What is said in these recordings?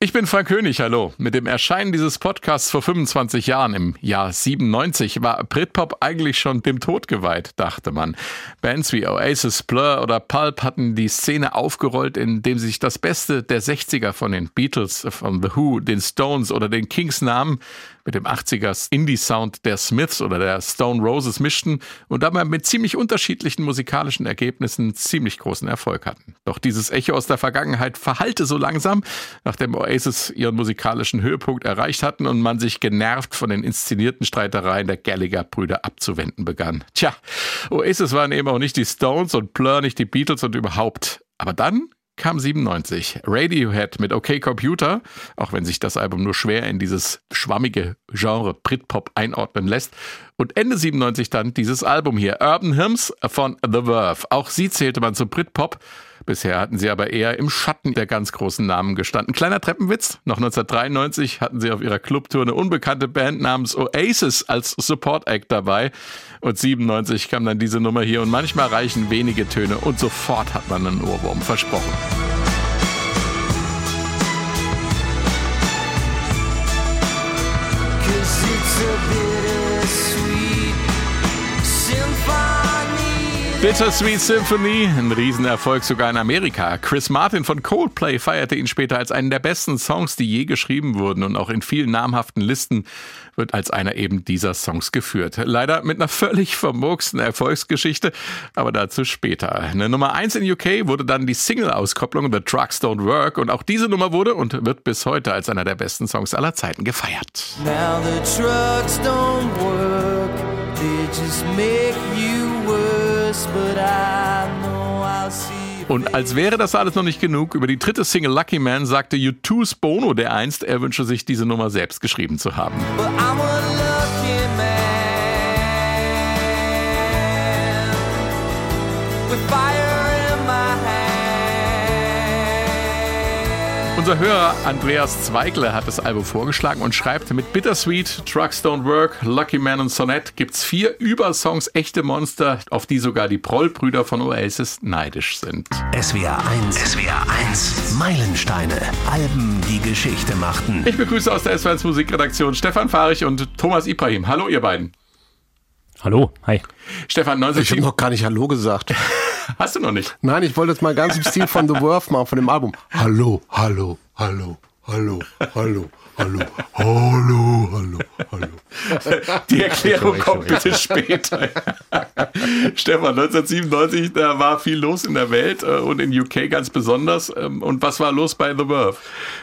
Ich bin Frank König, hallo. Mit dem Erscheinen dieses Podcasts vor 25 Jahren, im Jahr 97, war Britpop eigentlich schon dem Tod geweiht, dachte man. Bands wie Oasis, Blur oder Pulp hatten die Szene aufgerollt, indem sie sich das Beste der 60er von den Beatles, von The Who, den Stones oder den Kings nahmen, mit dem 80er Indie-Sound der Smiths oder der Stone Roses mischten und dabei mit ziemlich unterschiedlichen musikalischen Ergebnissen ziemlich großen Erfolg hatten. Doch dieses Echo aus der Vergangenheit verhallte so langsam, nachdem Oasis ihren musikalischen Höhepunkt erreicht hatten und man sich genervt von den inszenierten Streitereien der Gallagher-Brüder abzuwenden begann. Tja, Oasis waren eben auch nicht die Stones und Blur nicht die Beatles und überhaupt. Aber dann kam 97. Radiohead mit OK Computer, auch wenn sich das Album nur schwer in dieses schwammige Genre Britpop einordnen lässt. Und Ende 97 dann dieses Album hier, Urban Hymns von The Verve. Auch sie zählte man zu Britpop. Bisher hatten sie aber eher im Schatten der ganz großen Namen gestanden. Kleiner Treppenwitz, noch 1993 hatten sie auf ihrer Clubtour eine unbekannte Band namens Oasis als Support Act dabei. Und 97 kam dann diese Nummer hier und manchmal reichen wenige Töne und sofort hat man einen Ohrwurm versprochen. Bittersweet Symphony, ein Riesenerfolg sogar in Amerika. Chris Martin von Coldplay feierte ihn später als einen der besten Songs, die je geschrieben wurden und auch in vielen namhaften Listen wird als einer eben dieser Songs geführt. Leider mit einer völlig vermurksten Erfolgsgeschichte, aber dazu später. Eine Nummer 1 in UK wurde dann die Single-Auskopplung The Trucks Don't Work und auch diese Nummer wurde und wird bis heute als einer der besten Songs aller Zeiten gefeiert. Now the trucks don't work, they just make you und als wäre das alles noch nicht genug, über die dritte Single Lucky Man sagte U2's Bono der einst, er wünsche sich diese Nummer selbst geschrieben zu haben. Unser Hörer Andreas Zweigler hat das Album vorgeschlagen und schreibt, mit Bittersweet, Trucks Don't Work, Lucky Man und Sonnet gibt's vier Übersongs echte Monster, auf die sogar die Prollbrüder von Oasis neidisch sind. SWR 1, SWR 1, Meilensteine, Alben, die Geschichte machten. Ich begrüße aus der SWR 1 Musikredaktion Stefan Fahrich und Thomas Ibrahim. Hallo ihr beiden. Hallo, hi. Stefan, 19 Ich habe noch gar nicht Hallo gesagt. Hast du noch nicht? Nein, ich wollte jetzt mal ganz im Stil von The Worth machen, von dem Album. Hallo, hallo, hallo, hallo, hallo. Hallo, hallo, hallo, hallo. Die Erklärung kommt bitte später. Stefan, 1997, da war viel los in der Welt äh, und in UK ganz besonders. Ähm, und was war los bei The Verve?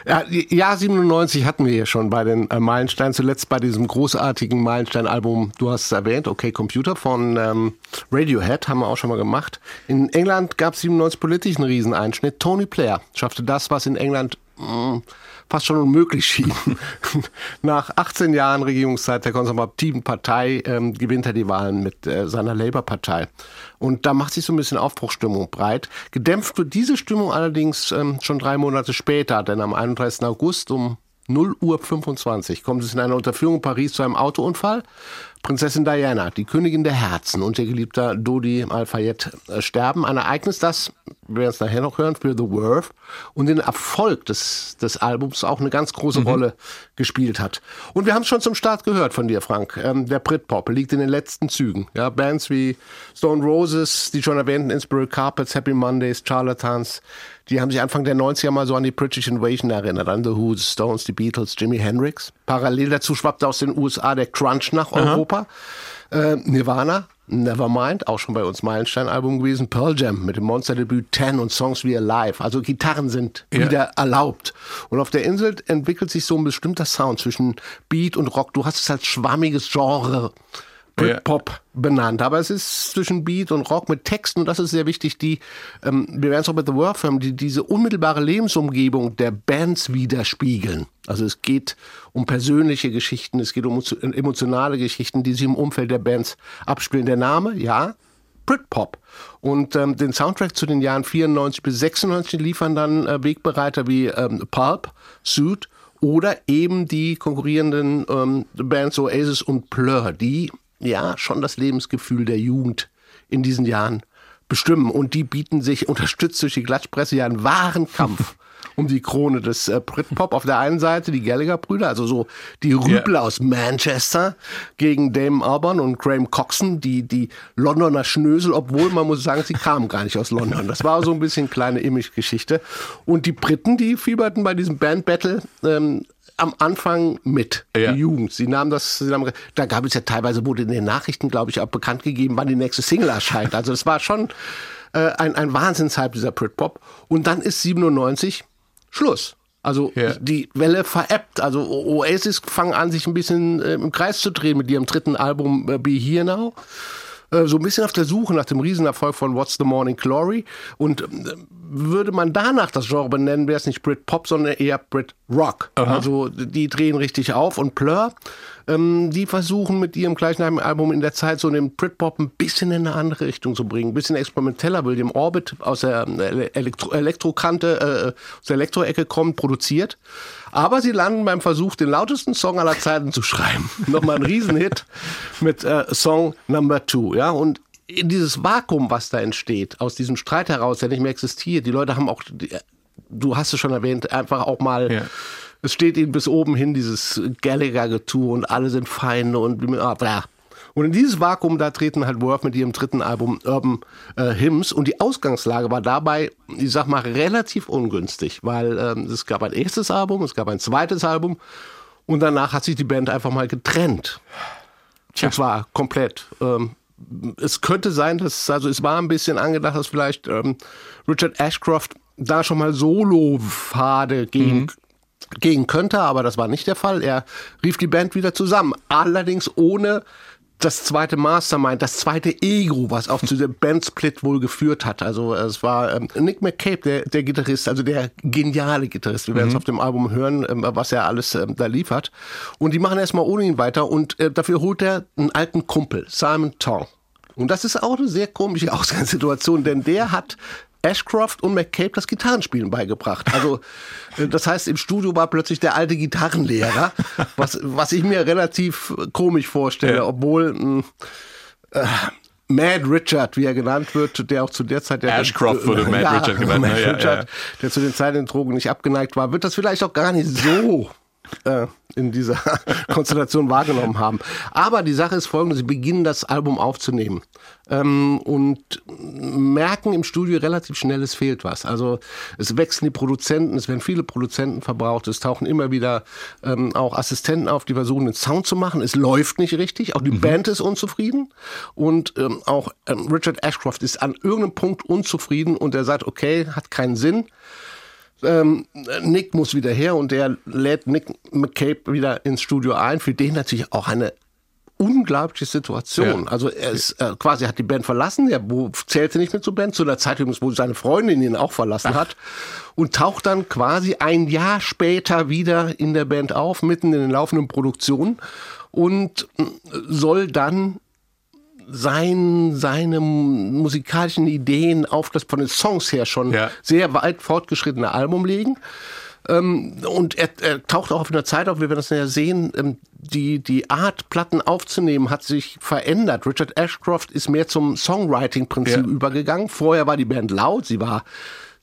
Ja, Jahr 97 hatten wir ja schon bei den äh, Meilensteinen, zuletzt bei diesem großartigen Meilenstein-Album, du hast es erwähnt, OK Computer von ähm, Radiohead, haben wir auch schon mal gemacht. In England gab es 97 politisch einen Rieseneinschnitt. Tony Blair schaffte das, was in England mh, mm, fast schon unmöglich schien. Nach 18 Jahren Regierungszeit der konservativen Partei ähm, gewinnt er die Wahlen mit äh, seiner Labour-Partei. Und da macht sich so ein bisschen Aufbruchstimmung breit. Gedämpft wird diese Stimmung allerdings ähm, schon drei Monate später, denn am 31. August um 0 Uhr 25 kommt es in einer Unterführung in Paris zu einem Autounfall. Prinzessin Diana, die Königin der Herzen und ihr geliebter Dodi Al-Fayed äh, sterben. Ein Ereignis, das, wir werden es nachher noch hören, für The Worth und den Erfolg des, des Albums auch eine ganz große mhm. Rolle gespielt hat. Und wir haben es schon zum Start gehört von dir, Frank. Ähm, der Britpop liegt in den letzten Zügen. Ja, Bands wie Stone Roses, die schon erwähnten Inspiral Carpets, Happy Mondays, Charlatans, die haben sich Anfang der 90er mal so an die British Invasion erinnert, an The Who, The Stones, die Beatles, Jimi Hendrix. Parallel dazu schwappte aus den USA der Crunch nach Europa. Äh, Nirvana, Nevermind, auch schon bei uns Meilenstein-Album gewesen. Pearl Jam mit dem Monsterdebüt 10 und Songs wie Alive. Also Gitarren sind ja. wieder erlaubt. Und auf der Insel entwickelt sich so ein bestimmter Sound zwischen Beat und Rock. Du hast es als schwammiges Genre Britpop benannt. Aber es ist zwischen Beat und Rock mit Texten und das ist sehr wichtig, die, ähm, wir werden es auch mit The Worth haben, die diese unmittelbare Lebensumgebung der Bands widerspiegeln. Also es geht um persönliche Geschichten, es geht um emotionale Geschichten, die sich im Umfeld der Bands abspielen. Der Name, ja, Britpop. Und ähm, den Soundtrack zu den Jahren 94 bis 96 liefern dann äh, Wegbereiter wie ähm, Pulp, Suit oder eben die konkurrierenden ähm, Bands Oasis und Blur, die ja schon das Lebensgefühl der Jugend in diesen Jahren bestimmen. Und die bieten sich unterstützt durch die Klatschpresse ja einen wahren Kampf um die Krone des äh, Britpop. Auf der einen Seite die Gallagher-Brüder, also so die Rübel yeah. aus Manchester gegen Damon Albarn und Graham Coxon, die, die Londoner Schnösel, obwohl man muss sagen, sie kamen gar nicht aus London. Das war so ein bisschen kleine Image-Geschichte. Und die Briten, die fieberten bei diesem Band-Battle ähm, am Anfang mit, ja. die Jugend. Sie nahmen das, sie nahmen, da gab es ja teilweise, wurde in den Nachrichten, glaube ich, auch bekannt gegeben, wann die nächste Single erscheint. Also es war schon äh, ein, ein Wahnsinnshype, dieser Britpop. Und dann ist 97 Schluss. Also ja. die Welle veräppt. Also Oasis fangen an, sich ein bisschen äh, im Kreis zu drehen mit ihrem dritten Album äh, Be Here Now. Äh, so ein bisschen auf der Suche nach dem Riesenerfolg von What's the Morning Glory. Und äh, würde man danach das Genre benennen, wäre es nicht Brit Pop, sondern eher Brit Rock. Aha. Also die drehen richtig auf und Plur, ähm, die versuchen mit ihrem gleichnamigen Album in der Zeit so den Brit Pop ein bisschen in eine andere Richtung zu bringen, ein bisschen experimenteller, William Orbit aus der äh, Elektro Elektrokante, äh, aus der Elektroecke kommt, produziert. Aber sie landen beim Versuch, den lautesten Song aller Zeiten zu schreiben. Nochmal ein Riesenhit mit äh, Song Number Two. Ja, und in dieses Vakuum, was da entsteht, aus diesem Streit heraus, der nicht mehr existiert, die Leute haben auch, du hast es schon erwähnt, einfach auch mal, ja. Es steht ihnen bis oben hin dieses Gallagher-Getue und alle sind Feinde und bla. Und in dieses Vakuum, da treten halt Worth mit ihrem dritten Album Urban äh, Hymns. Und die Ausgangslage war dabei, ich sag mal, relativ ungünstig, weil ähm, es gab ein erstes Album, es gab ein zweites Album und danach hat sich die Band einfach mal getrennt. Tja. Und zwar komplett. Ähm, es könnte sein, dass, also es war ein bisschen angedacht, dass vielleicht ähm, Richard Ashcroft da schon mal Solo-Pfade gehen, mhm. Gehen könnte, aber das war nicht der Fall. Er rief die Band wieder zusammen, allerdings ohne das zweite Mastermind, das zweite Ego, was auch zu dem Bandsplit wohl geführt hat. Also es war ähm, Nick McCabe, der, der Gitarrist, also der geniale Gitarrist. Wir werden es mhm. auf dem Album hören, ähm, was er alles ähm, da liefert. Und die machen erstmal ohne ihn weiter und äh, dafür holt er einen alten Kumpel, Simon Tong. Und das ist auch eine sehr komische Ausgangssituation, denn der hat Ashcroft und McCabe das Gitarrenspielen beigebracht. Also äh, das heißt, im Studio war plötzlich der alte Gitarrenlehrer, was, was ich mir relativ komisch vorstelle, ja. obwohl hm, äh, Mad Richard, wie er genannt wird, der auch zu der Zeit der Ashcroft wurde Mad ja, Richard genannt. Mad ja, Richard, der zu den Zeiten Drogen nicht abgeneigt war, wird das vielleicht auch gar nicht so äh, in dieser Konstellation wahrgenommen haben. Aber die Sache ist folgende, sie beginnen das Album aufzunehmen ähm, und merken im Studio relativ schnell, es fehlt was. Also es wechseln die Produzenten, es werden viele Produzenten verbraucht, es tauchen immer wieder ähm, auch Assistenten auf, die versuchen den Sound zu machen. Es läuft nicht richtig, auch die mhm. Band ist unzufrieden und ähm, auch ähm, Richard Ashcroft ist an irgendeinem Punkt unzufrieden und er sagt, okay, hat keinen Sinn. Ähm, Nick muss wieder her und er lädt Nick McCabe wieder ins Studio ein. Für den natürlich auch eine unglaubliche Situation. Ja. Also er ist äh, quasi hat die Band verlassen, er zählte nicht mehr zur Band, zu der Zeit übrigens, wo seine Freundin ihn auch verlassen Ach. hat und taucht dann quasi ein Jahr später wieder in der Band auf, mitten in den laufenden Produktionen und äh, soll dann sein, seine musikalischen Ideen auf das von den Songs her schon ja. sehr weit fortgeschrittene Album legen. Ähm, und er, er, taucht auch auf einer Zeit auf, wir werden das ja sehen, ähm, die, die Art, Platten aufzunehmen, hat sich verändert. Richard Ashcroft ist mehr zum Songwriting-Prinzip ja. übergegangen. Vorher war die Band laut, sie war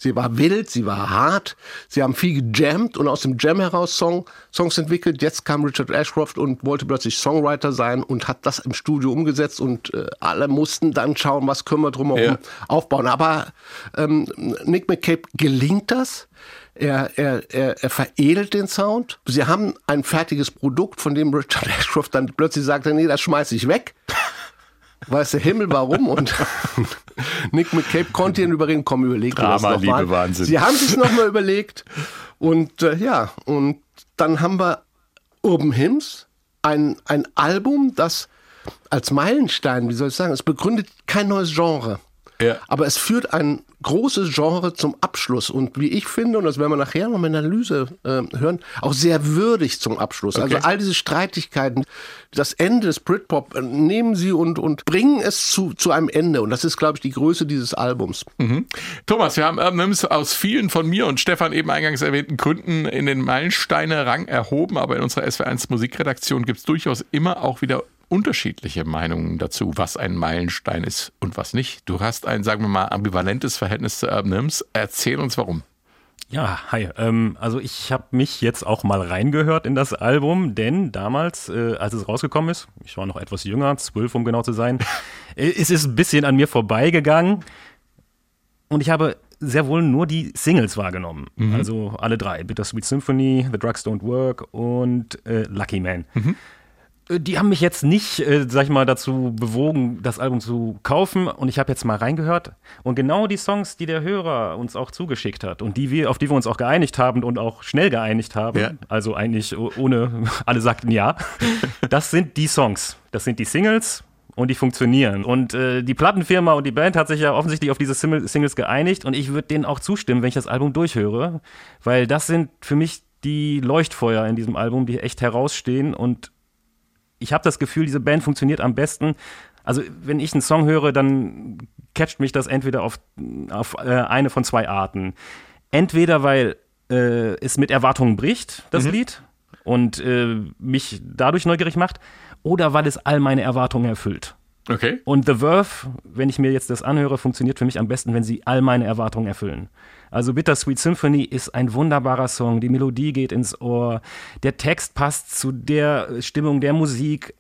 Sie war wild, sie war hart, sie haben viel gejammt und aus dem Jam heraus Song, Songs entwickelt. Jetzt kam Richard Ashcroft und wollte plötzlich Songwriter sein und hat das im Studio umgesetzt und äh, alle mussten dann schauen, was können wir drumherum ja. aufbauen. Aber ähm, Nick McCabe gelingt das. Er, er, er, er veredelt den Sound. Sie haben ein fertiges Produkt, von dem Richard Ashcroft dann plötzlich sagte, nee, das schmeiße ich weg weiß der Himmel warum und Nick McCabe konnte ihn überreden, komm, überlegt Drama, Liebe, mal. Wahnsinn. Sie haben sich nochmal überlegt und äh, ja, und dann haben wir Urban Hymns, ein, ein Album, das als Meilenstein, wie soll ich sagen, es begründet kein neues Genre. Ja. Aber es führt ein großes Genre zum Abschluss und wie ich finde, und das werden wir nachher noch in der Analyse äh, hören, auch sehr würdig zum Abschluss. Also okay. Also all diese Streitigkeiten, das Ende des Britpop äh, nehmen sie und, und bringen es zu, zu einem Ende. Und das ist, glaube ich, die Größe dieses Albums. Mhm. Thomas, wir haben ähm, aus vielen von mir und Stefan eben eingangs erwähnten Gründen in den Meilensteine-Rang erhoben, aber in unserer SW1 Musikredaktion gibt es durchaus immer auch wieder unterschiedliche Meinungen dazu, was ein Meilenstein ist und was nicht. Du hast ein, sagen wir mal, ambivalentes Verhältnis zu Urban Hymns. Erzähl uns warum. Ja, hi. Ähm, also ich habe mich jetzt auch mal reingehört in das Album, denn damals, äh, als es rausgekommen ist, ich war noch etwas jünger, zwölf um genau zu sein, äh, es ist ein bisschen an mir vorbeigegangen und ich habe sehr wohl nur die Singles wahrgenommen. Mhm. Also alle drei. Bittersweet Symphony, The Drugs Don't Work und äh, Lucky Man. Mhm. Äh, die haben mich jetzt nicht, äh, sag ich mal, dazu bewogen, das Album zu kaufen. Und ich habe jetzt mal reingehört. Und genau die Songs, die der Hörer uns auch zugeschickt hat und die wir, auf die wir uns auch geeinigt haben und auch schnell geeinigt haben, ja. also eigentlich ohne, alle sagten ja, das sind die Songs. Das sind die Singles und die funktionieren. Und äh, die Plattenfirma und die Band hat sich ja offensichtlich auf diese Singles geeinigt und ich würde denen auch zustimmen, wenn ich das Album durchhöre, weil das sind für mich die Leuchtfeuer in diesem Album, die echt herausstehen und ich habe das Gefühl, diese Band funktioniert am besten. Also wenn ich einen Song höre, dann catcht mich das entweder auf, auf äh, eine von zwei Arten. Entweder weil äh, es mit Erwartungen bricht, das mhm. Lied, und äh, mich dadurch neugierig macht, oder weil es all meine Erwartungen erfüllt. Okay. Und The Verve, wenn ich mir jetzt das anhöre, funktioniert für mich am besten, wenn sie all meine Erwartungen erfüllen. Also Bittersweet Symphony ist ein wunderbarer Song. Die Melodie geht ins Ohr. Der Text passt zu der Stimmung der Musik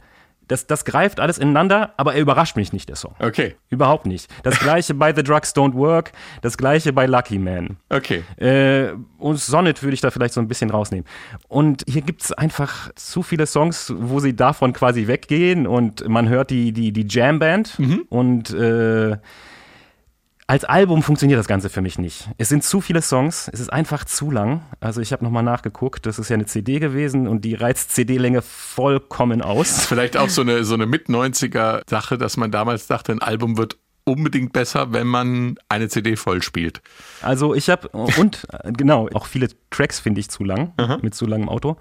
das, das greift alles ineinander, aber er überrascht mich nicht, der Song. Okay. Überhaupt nicht. Das gleiche bei The Drugs Don't Work, das gleiche bei Lucky Man. Okay. Äh, und Sonnet würde ich da vielleicht so ein bisschen rausnehmen. Und hier gibt es einfach zu viele Songs, wo sie davon quasi weggehen und man hört die, die, die Jam-Band mhm. und äh, als Album funktioniert das Ganze für mich nicht. Es sind zu viele Songs, es ist einfach zu lang. Also ich habe nochmal nachgeguckt, das ist ja eine CD gewesen und die reizt CD-Länge vollkommen aus. Vielleicht auch so eine, so eine Mit-90er-Sache, dass man damals dachte, ein Album wird unbedingt besser, wenn man eine CD voll spielt. Also ich habe, und genau, auch viele Tracks finde ich zu lang, Aha. mit zu langem Auto.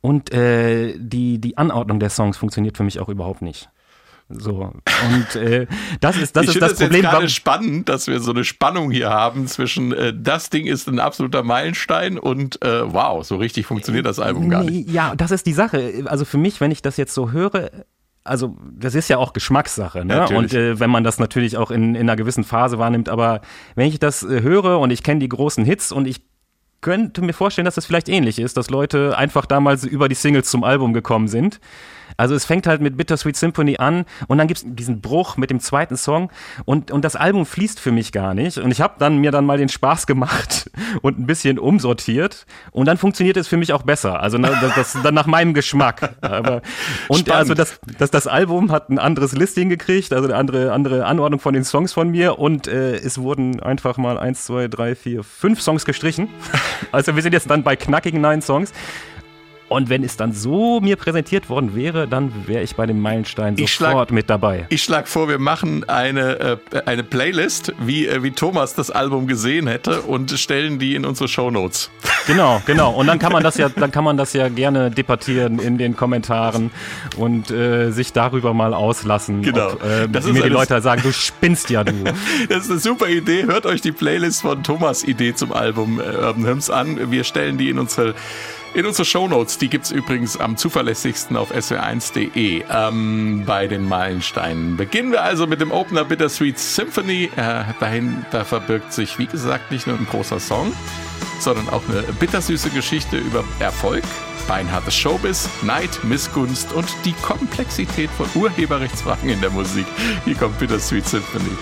Und äh, die, die Anordnung der Songs funktioniert für mich auch überhaupt nicht. So. Und äh, das ist das, ich ist das, das Problem. Es gerade spannend, dass wir so eine Spannung hier haben zwischen äh, das Ding ist ein absoluter Meilenstein und äh, wow, so richtig funktioniert das Album gar nicht. Ja, das ist die Sache. Also für mich, wenn ich das jetzt so höre, also das ist ja auch Geschmackssache, ne? Und äh, wenn man das natürlich auch in, in einer gewissen Phase wahrnimmt, aber wenn ich das äh, höre und ich kenne die großen Hits und ich könnte mir vorstellen, dass das vielleicht ähnlich ist, dass Leute einfach damals über die Singles zum Album gekommen sind also es fängt halt mit Bittersweet Symphony an und dann gibt es diesen Bruch mit dem zweiten Song und, und das Album fließt für mich gar nicht. Und ich habe dann mir dann mal den Spaß gemacht und ein bisschen umsortiert und dann funktioniert es für mich auch besser. Also das, das dann nach meinem Geschmack. Aber, und Spannend. also das, das, das Album hat ein anderes Listing gekriegt, also eine andere, andere Anordnung von den Songs von mir und äh, es wurden einfach mal eins, zwei, drei, vier, fünf Songs gestrichen. Also wir sind jetzt dann bei knackigen neun Songs. Und wenn es dann so mir präsentiert worden wäre, dann wäre ich bei dem Meilenstein sofort schlag, mit dabei. Ich schlage vor, wir machen eine, äh, eine Playlist, wie, äh, wie Thomas das Album gesehen hätte und stellen die in unsere Shownotes. Genau, genau. Und dann kann man das ja, dann kann man das ja gerne debattieren in den Kommentaren und äh, sich darüber mal auslassen. Genau. Ob, äh, mir die Leute sagen, du spinnst ja du. das ist eine super Idee. Hört euch die Playlist von Thomas Idee zum Album äh, Urban Hymns an. Wir stellen die in unsere in unsere Shownotes, die gibt es übrigens am zuverlässigsten auf swr1.de ähm, bei den Meilensteinen. Beginnen wir also mit dem Opener Bittersweet Symphony. Äh, dahinter verbirgt sich, wie gesagt, nicht nur ein großer Song, sondern auch eine bittersüße Geschichte über Erfolg, beinhartes Showbiz, Neid, Missgunst und die Komplexität von Urheberrechtsfragen in der Musik. Hier kommt Bittersweet Symphony.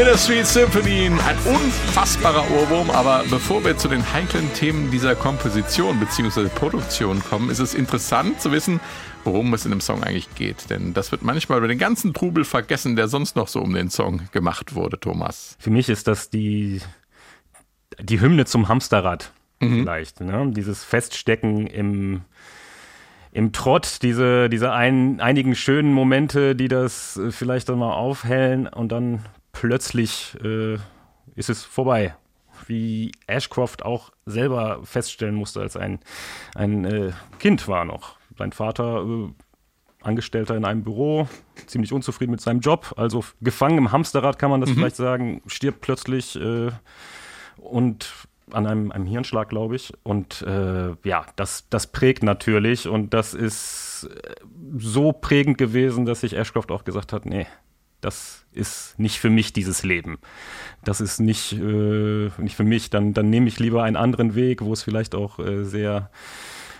Bittersweet Symphony, ein unfassbarer Ohrwurm, aber bevor wir zu den heiklen Themen dieser Komposition bzw. Produktion kommen, ist es interessant zu wissen, worum es in dem Song eigentlich geht. Denn das wird manchmal über den ganzen Trubel vergessen, der sonst noch so um den Song gemacht wurde, Thomas. Für mich ist das die, die Hymne zum Hamsterrad mhm. vielleicht. Ne? Dieses Feststecken im, im Trott, diese, diese ein, einigen schönen Momente, die das vielleicht dann mal aufhellen und dann plötzlich äh, ist es vorbei. wie Ashcroft auch selber feststellen musste, als ein, ein äh, Kind war noch. Sein Vater, äh, Angestellter in einem Büro, ziemlich unzufrieden mit seinem Job, also gefangen im Hamsterrad kann man das mhm. vielleicht sagen, stirbt plötzlich äh, und an einem, einem Hirnschlag, glaube ich. Und äh, ja, das, das prägt natürlich und das ist äh, so prägend gewesen, dass sich Ashcroft auch gesagt hat, nee, das ist nicht für mich dieses Leben. Das ist nicht, äh, nicht für mich. Dann, dann nehme ich lieber einen anderen Weg, wo es vielleicht auch äh, sehr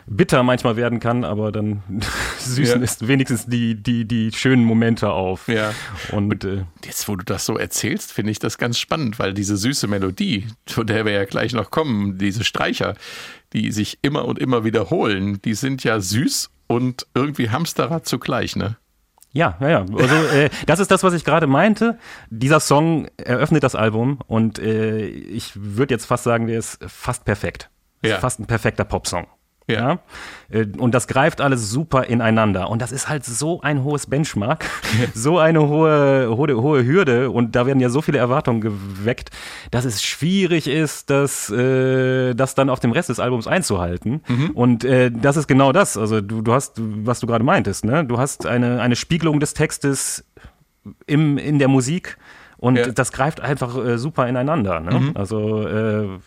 bitter manchmal werden kann, aber dann süßen ja. ist wenigstens die, die, die schönen Momente auf. Ja. Und äh, jetzt, wo du das so erzählst, finde ich das ganz spannend, weil diese süße Melodie, zu der wir ja gleich noch kommen, diese Streicher, die sich immer und immer wiederholen, die sind ja süß und irgendwie Hamsterrad zugleich, ne? Ja, ja, ja. Also äh, das ist das, was ich gerade meinte. Dieser Song eröffnet das Album und äh, ich würde jetzt fast sagen, der ist fast perfekt. Ja. Ist fast ein perfekter Popsong. Ja. Äh, und das greift alles super ineinander. Und das ist halt so ein hohes Benchmark, so eine hohe, hohe, hohe Hürde. Und da werden ja so viele Erwartungen geweckt, dass es schwierig ist, das, äh, das dann auf dem Rest des Albums einzuhalten. Mhm. Und äh, das ist genau das. Also du, du hast, was du gerade meintest, ne? Du hast eine, eine Spiegelung des Textes im, in der Musik. Und ja. das greift einfach äh, super ineinander. Ne? Mhm. Also äh,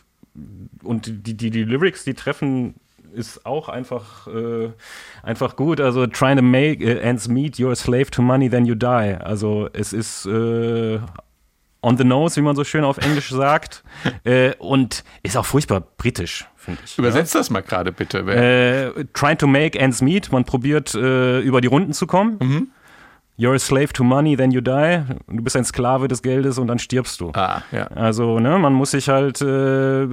und die, die, die Lyrics, die treffen ist auch einfach, äh, einfach gut. Also trying to make uh, ends meet, you're a slave to money, then you die. Also es ist äh, on the nose, wie man so schön auf Englisch sagt. äh, und ist auch furchtbar britisch, finde ich. Übersetzt ja? das mal gerade bitte. Äh, trying to make ends meet, man probiert äh, über die Runden zu kommen. Mhm. You're a slave to money, then you die. Du bist ein Sklave des Geldes und dann stirbst du. Ah, ja. Also, ne, man muss sich halt, äh,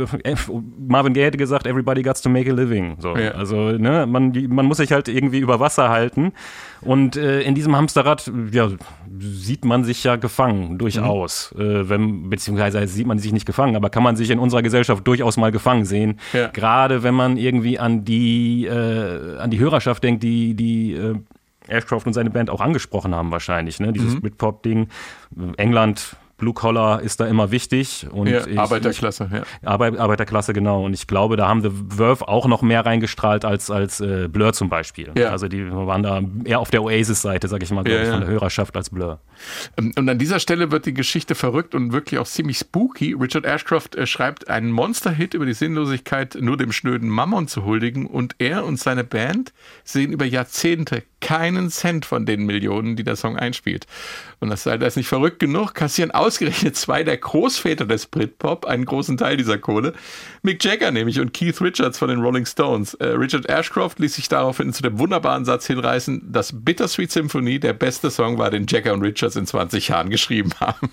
Marvin Gaye hätte gesagt, everybody got to make a living. So. Ja. Also, ne, man, man muss sich halt irgendwie über Wasser halten. Und äh, in diesem Hamsterrad, ja, sieht man sich ja gefangen, durchaus. Mhm. Äh, wenn, beziehungsweise sieht man sich nicht gefangen, aber kann man sich in unserer Gesellschaft durchaus mal gefangen sehen. Ja. Gerade wenn man irgendwie an die, äh, an die Hörerschaft denkt, die, die, äh, Ashcroft und seine Band auch angesprochen haben wahrscheinlich, ne? Dieses mhm. Britpop-Ding. England Blue Collar ist da immer wichtig. Und ja, ich, Arbeiterklasse, ich, ja. Arbeiterklasse, genau. Und ich glaube, da haben The Verve auch noch mehr reingestrahlt als, als äh, Blur zum Beispiel. Ja. Also die waren da eher auf der Oasis-Seite, sag ich mal, ja, ich, von der Hörerschaft als Blur. Ähm, und an dieser Stelle wird die Geschichte verrückt und wirklich auch ziemlich spooky. Richard Ashcroft äh, schreibt einen Monster-Hit über die Sinnlosigkeit, nur dem schnöden Mammon zu huldigen. Und er und seine Band sehen über Jahrzehnte keinen Cent von den Millionen, die der Song einspielt. Und das sei das nicht verrückt genug, kassieren ausgerechnet zwei der Großväter des Britpop einen großen Teil dieser Kohle. Mick Jagger nämlich und Keith Richards von den Rolling Stones. Äh, Richard Ashcroft ließ sich daraufhin zu dem wunderbaren Satz hinreißen, dass Bittersweet Symphony der beste Song war, den Jagger und Richards in 20 Jahren geschrieben haben.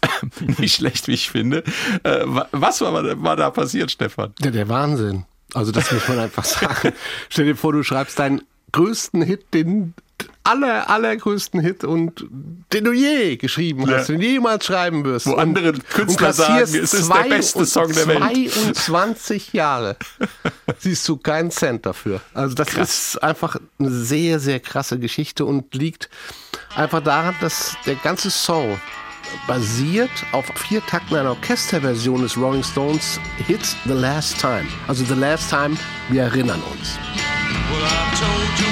nicht schlecht, wie ich finde. Äh, was war, war da passiert, Stefan? Ja, der Wahnsinn. Also das muss man einfach sagen. Stell dir vor, du schreibst deinen größten Hit, den aller, allergrößten Hit und den du je geschrieben hast, ja. den du jemals schreiben wirst. Wo und, andere Künstler sagen, es ist der beste Song der Welt. 22 Jahre siehst du keinen Cent dafür. Also das Krass. ist einfach eine sehr, sehr krasse Geschichte und liegt einfach daran, dass der ganze Song basiert auf vier Takten einer Orchesterversion des Rolling Stones Hits The Last Time. Also The Last Time, wir erinnern uns. Well,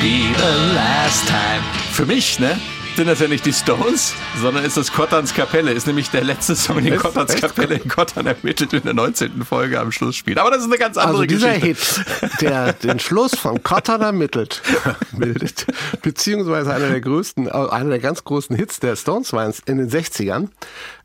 the last time. Für mich, ne? Sind das ja nicht die Stones, sondern ist das Kottans Kapelle. Ist nämlich der letzte Song, den Kottans Kapelle in Kottan ermittelt in der 19. Folge am Schluss spielt. Aber das ist eine ganz andere also dieser Geschichte. Hit, der den Schluss von Kottan ermittelt, bildet, beziehungsweise einer der größten, äh, einer der ganz großen Hits der Stones war in den 60ern.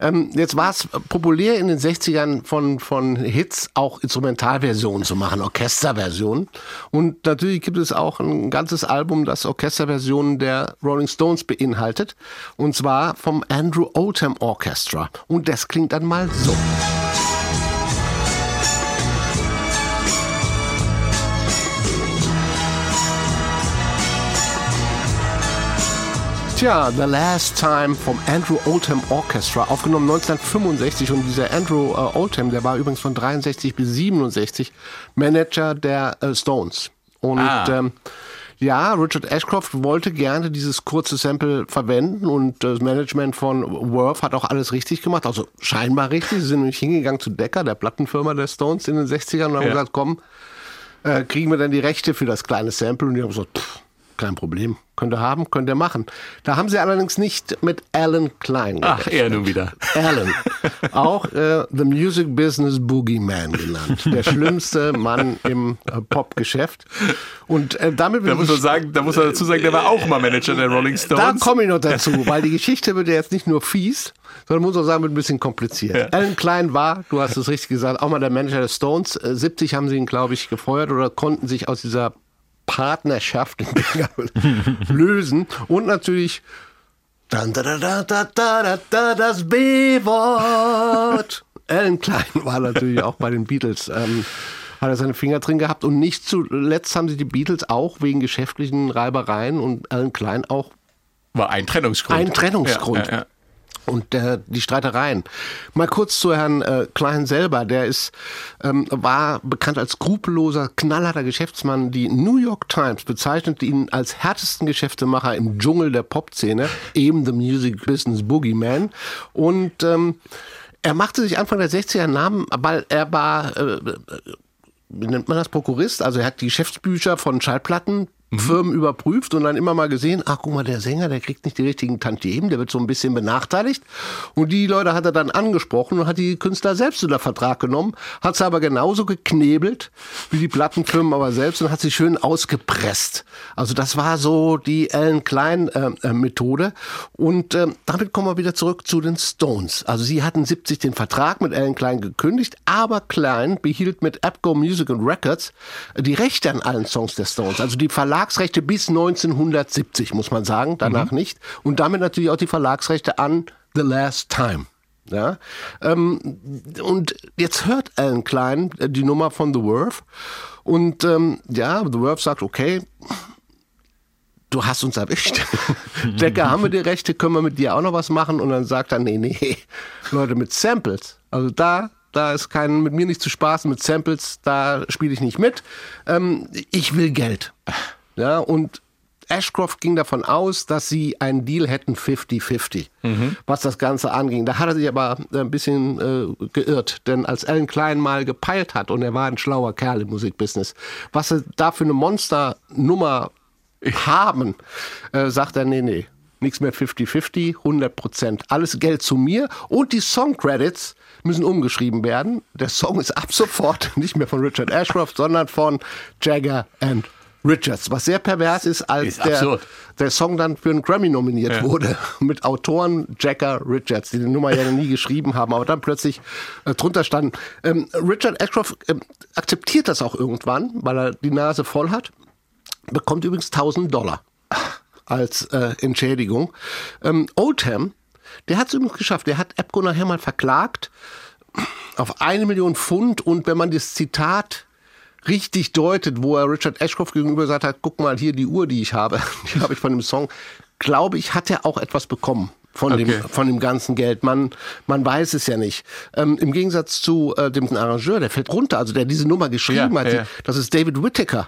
Ähm, jetzt war es populär in den 60ern von, von Hits auch Instrumentalversionen zu machen, Orchesterversionen. Und natürlich gibt es auch ein ganzes Album, das Orchesterversionen der Rolling Stones beinhaltet geschaltet. Und zwar vom Andrew Oldham Orchestra. Und das klingt dann mal so. Tja, The Last Time vom Andrew Oldham Orchestra, aufgenommen 1965. Und dieser Andrew äh, Oldham, der war übrigens von 63 bis 67 Manager der äh, Stones. Und ah. ähm, ja, Richard Ashcroft wollte gerne dieses kurze Sample verwenden und das Management von Worth hat auch alles richtig gemacht, also scheinbar richtig. Sie sind nämlich hingegangen zu Decker, der Plattenfirma der Stones in den 60ern und haben Ja. gesagt, komm, äh, kriegen wir dann die Rechte für das kleine Sample? Und die haben gesagt, pff, kein Problem, könnt ihr haben, könnt ihr machen. Da haben sie allerdings nicht mit Alan Klein Ach, gerechnet. er nun wieder. Alan, auch äh, The Music Business Boogeyman genannt. Der schlimmste Mann im äh, Popgeschäft. Und äh, damit will Da muss man sagen, da muss man dazu sagen, der war auch mal Manager der Rolling da Stones. komme ich noch dazu, weil die Geschichte wird ja jetzt nicht nur fies, sondern muss auch sagen, wird ein bisschen kompliziert. Alan Klein war, du hast es richtig gesagt, auch mal der Manager der Stones. Äh, 70 haben sie ihn, glaube ich, gefeuert oder konnten sich aus dieser Partnerschaften lösen und natürlich da, da, da, das B-Wort. Alan Klein war natürlich auch bei den Beatles. Ähm, hat er seine Finger drin gehabt. Und nicht zuletzt haben sie die Beatles auch wegen geschäftlichen Reibereien und Alan Klein auch. War ein Trennungsgrund. Ein Trennungsgrund. Ja, ja, ja. Und äh, die Streitereien. Mal kurz zu Herrn äh, Klein selber. Der ist, ähm, war bekannt als skrupelloser, knallharter Geschäftsmann. Die New York Times bezeichnete ihn als härtesten Geschäftemacher im Dschungel der Popszene, eben The Music Business Boogeyman. Und ähm, er machte sich Anfang der 60er einen Namen, weil er war äh, wie nennt man das, Prokurist. Also er hat die Geschäftsbücher von Schallplatten Firmen überprüft und dann immer mal gesehen, ach guck mal, der Sänger, der kriegt nicht die richtigen Tantiemen, der wird so ein bisschen benachteiligt. Und die Leute hat er dann angesprochen und hat die Künstler selbst unter Vertrag genommen, hat sie aber genauso geknebelt wie die Plattenfirmen aber selbst und hat sie schön ausgepresst. Also das war so die Alan Klein äh, äh, Methode. Und ähm, damit kommen wir wieder zurück zu den Stones. Also sie hatten 70 den Vertrag mit Alan Klein gekündigt, aber Klein behielt mit Apco Music and Records die Rechte an allen Songs der Stones. Also die Verlagsrechte bis 1970, muss man sagen, danach nicht. Und damit natürlich auch die Verlagsrechte an The Last Time. Ja, ähm, und jetzt hört Alan Klein äh, die Nummer von The Worth und ähm, ja, The Worth sagt, okay, du hast uns erwischt. Decker, haben wir die Rechte, können wir mit dir auch noch was machen? Und dann sagt er, nee, nee, Leute, mit Samples. Also da, da ist kein, mit mir nicht zu spaßen, mit Samples, da spiele ich nicht mit. Ähm, ich will Geld. Ja, und Ashcroft ging davon aus, dass sie einen Deal hätten 50-50, was das Ganze anging. Da hat er sich aber ein bisschen äh, geirrt, denn als Alan Klein mal gepeilt hat, und er war ein schlauer Kerl im Musikbusiness, was er da für eine Monsternummer haben, äh, sagt er, nee, nee, nichts mehr 50-50, 100 Prozent. Alles Geld zu mir und die Songcredits müssen umgeschrieben werden. Der Song ist ab sofort nicht mehr von Richard Ashcroft, sondern von Jagger and Richards, was sehr pervers ist, als Ist der, der Song dann für einen Grammy nominiert Ja. wurde mit Autoren Jagger Richards, die die Nummer ja nie geschrieben haben, aber dann plötzlich äh, drunter standen. Ähm, Richard Ashcroft ähm, akzeptiert das auch irgendwann, weil er die Nase voll hat, bekommt übrigens 1000 Dollar als äh, Entschädigung. Ähm, Oldham, der hat es übrigens geschafft, der hat Epco nachher mal verklagt auf eine Million Pfund und wenn man das Zitat richtig deutet, wo er Richard Ashcroft gegenüber gesagt hat, guck mal hier die Uhr, die ich habe, die habe ich von dem Song, glaube ich, hat er auch etwas bekommen. Von, Okay. dem, von dem ganzen Geld. Man, man weiß es ja nicht. Ähm, Im Gegensatz zu äh, dem Arrangeur, der fällt runter, also der diese Nummer geschrieben Ja, hat, ja. das ist David Whittaker.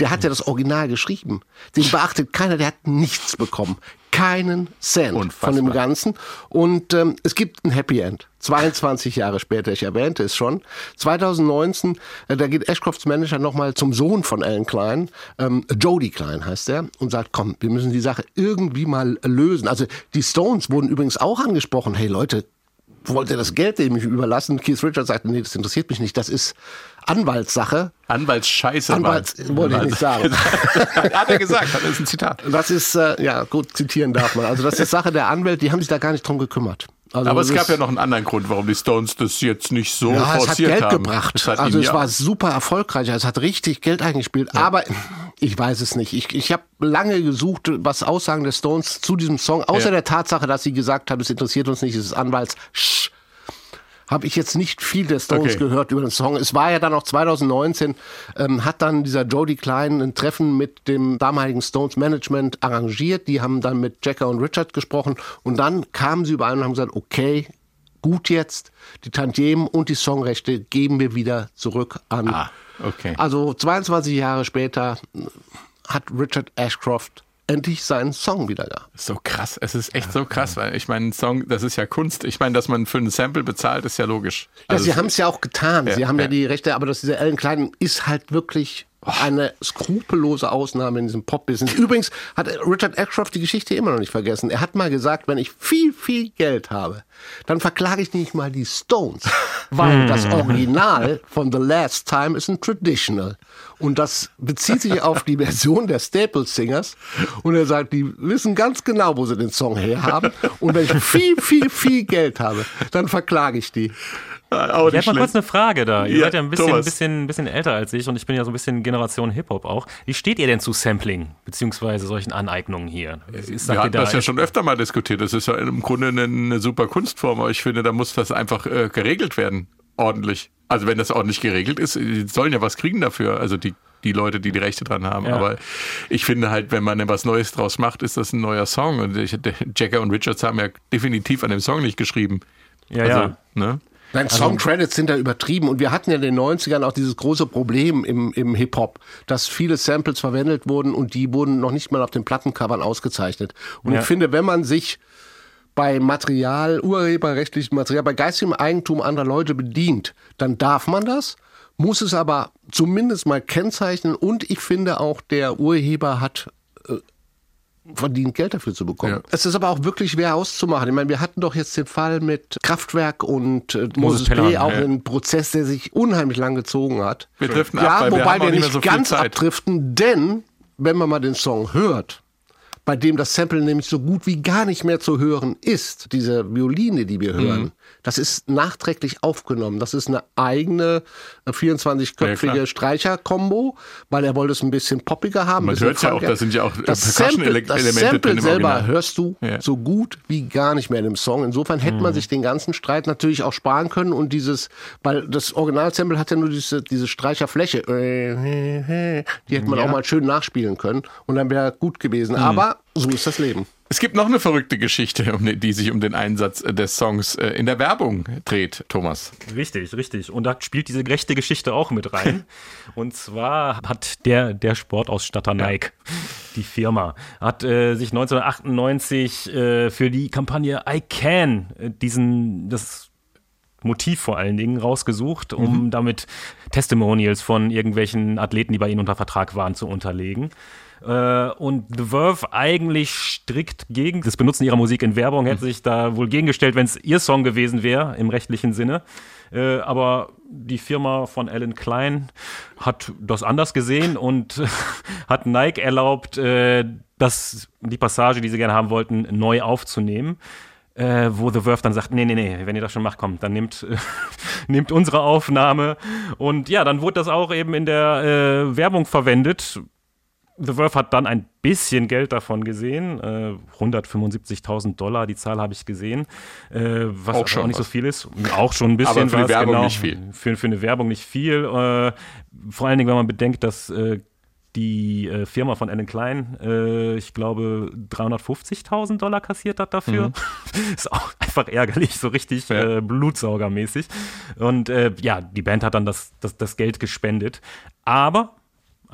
Der hat ja das Original geschrieben. Den beachtet keiner, der hat nichts bekommen. Keinen Cent Unfassbar. von dem Ganzen. Und ähm, es gibt ein Happy End. 22 Jahre später, ich erwähnte es schon. 2019, äh, da geht Ashcrofts Manager nochmal zum Sohn von Alan Klein, ähm, Jody Klein heißt er, und sagt, komm, wir müssen die Sache irgendwie mal lösen. Also die Stones wurden übrigens auch angesprochen. Hey Leute, wollt ihr das Geld dem überlassen? Keith Richards sagte, nee, das interessiert mich nicht. Das ist Anwaltssache. Anwaltsscheiße. Anwalts, Mann. wollte ich nicht sagen. hat er gesagt, das ist ein Zitat. Das ist, äh, ja, gut, zitieren darf man. Also das ist Sache der Anwälte, die haben sich da gar nicht drum gekümmert. Also Aber es gab ja noch einen anderen Grund, warum die Stones das jetzt nicht so Ja, es hat forciert Geld haben. gebracht. Es hat also es ja- war super erfolgreich. Es hat richtig Geld eingespielt. Aber ich weiß es nicht. Ich, ich habe lange gesucht, was Aussagen der Stones zu diesem Song, außer Ja. der Tatsache, dass sie gesagt haben, es interessiert uns nicht, es ist Anwalts. Sch. Habe ich jetzt nicht viel der Stones Okay. gehört über den Song. Es war ja dann auch 2019, ähm, hat dann dieser Jody Klein ein Treffen mit dem damaligen Stones Management arrangiert. Die haben dann mit Jacker und Richard gesprochen und dann kamen sie überein und haben gesagt, okay, gut jetzt, die Tantiemen und die Songrechte geben wir wieder zurück an. Ah, okay. Also 22 Jahre später hat Richard Ashcroft endlich seinen Song wieder da. So krass, es ist echt so krass, weil ich meine, ein Song, das ist ja Kunst. Ich meine, dass man für ein Sample bezahlt, ist ja logisch. Ja, Also sie es- haben es ja auch getan. sie Ja, haben ja, ja. die Rechte, aber das dieser Ellen Klein ist halt wirklich eine skrupellose Ausnahme in diesem Pop-Business. Übrigens hat Richard Ashcroft die Geschichte immer noch nicht vergessen. Er hat mal gesagt, wenn ich viel, viel Geld habe, dann verklage ich nicht mal die Stones, weil das Original von The Last Time ist ein Traditional. Und das bezieht sich auf die Version der Staples Singers. Und er sagt, die wissen ganz genau, wo sie den Song herhaben. Und wenn ich viel, viel, viel Geld habe, dann verklage ich die. Auch Ich habe mal kurz eine Frage da. Ihr Ja, seid ja ein bisschen, Thomas. bisschen, bisschen älter als ich und ich bin ja so ein bisschen Generation Hip-Hop auch. Wie steht ihr denn zu Sampling, beziehungsweise solchen Aneignungen hier? Ist- Wir hatten da- das ja schon öfter mal diskutiert. Das ist ja im Grunde eine, eine super Kunstform, aber ich finde, da muss das einfach äh, geregelt werden. Ordentlich. Also wenn das ordentlich geregelt ist, die sollen ja was kriegen dafür. Also die, die Leute, die die Rechte dran haben. Ja. Aber ich finde halt, wenn man was Neues draus macht, ist das ein neuer Song. Und Jacker und Richards haben ja definitiv an dem Song nicht geschrieben. Ja, also, ja. Ne? Nein, Songcredits sind da übertrieben und wir hatten ja in den 90ern auch dieses große Problem im, im Hip-Hop, dass viele Samples verwendet wurden und die wurden noch nicht mal auf den Plattencovern ausgezeichnet. Und Ja. ich finde, wenn man sich bei Material, urheberrechtlichem Material, bei geistigem Eigentum anderer Leute bedient, dann darf man das, muss es aber zumindest mal kennzeichnen und ich finde auch, der Urheber hat verdient, Geld dafür zu bekommen. Ja. Es ist aber auch wirklich schwer auszumachen. Ich meine, wir hatten doch jetzt den Fall mit Kraftwerk und äh, Moses P. auch ja. einen Prozess, der sich unheimlich lang gezogen hat. Wir driften ja, ab, weil wir wobei auch wir nicht so ganz Zeit. abdriften, denn wenn man mal den Song hört, bei dem das Sample nämlich so gut wie gar nicht mehr zu hören ist, diese Violine, die wir Mhm. Das ist nachträglich aufgenommen. Das ist eine eigene äh, 24-köpfige Ja, klar. Streicher-Kombo, weil er wollte es ein bisschen poppiger haben. Man hört's ja auch, da sind ja auch, äh, das Sample, das Sample selber hörst du Ja. so gut wie gar nicht mehr in dem Song. Insofern hätte Mhm. man sich den ganzen Streit natürlich auch sparen können und dieses, weil das Originalsample hat ja nur diese, diese Streicherfläche, die hätte man Ja. auch mal schön nachspielen können und dann wäre gut Mhm. gewesen. Aber so ist das Leben. Es gibt noch eine verrückte Geschichte, die sich um den Einsatz äh, des Songs äh, in der Werbung dreht, Thomas. Richtig, richtig. Und da spielt diese gerechte Geschichte auch mit rein. Und zwar hat der, der Sportausstatter Nike, die Firma, hat äh, sich 1998 äh, für die Kampagne I Can äh, diesen, das Motiv vor allen Dingen rausgesucht, um damit Testimonials von irgendwelchen Athleten, die bei ihnen unter Vertrag waren, zu unterlegen. Äh, und The Verve eigentlich strikt gegen das Benutzen ihrer Musik in Werbung, hätte sich da wohl gegengestellt, wenn es ihr Song gewesen wäre, im rechtlichen Sinne. Äh, aber die Firma von Alan Klein hat das anders gesehen und hat Nike erlaubt, äh, das, die Passage, die sie gerne haben wollten, neu aufzunehmen äh, wo The Verve dann sagt, nee, nee, nee, wenn ihr das schon macht, kommt, dann nehmt, äh, nehmt unsere Aufnahme. Und ja, dann wurde das auch eben in der äh, Werbung verwendet. The Verve hat dann ein bisschen Geld davon gesehen, äh, 175.000 Dollar, die Zahl habe ich gesehen, äh, was Auch auch nicht was. so viel ist. Auch schon ein bisschen Aber für die Werbung genau. nicht viel. Für, für eine Werbung nicht viel. Äh, vor allen Dingen, wenn man bedenkt, dass äh, die äh, Firma von Alan Klein, äh, ich glaube, 350.000 Dollar kassiert hat dafür. ist auch einfach ärgerlich, so richtig Mhm. Ja. äh, blutsaugermäßig. Und äh, ja, die Band hat dann das, das, das Geld gespendet. Aber,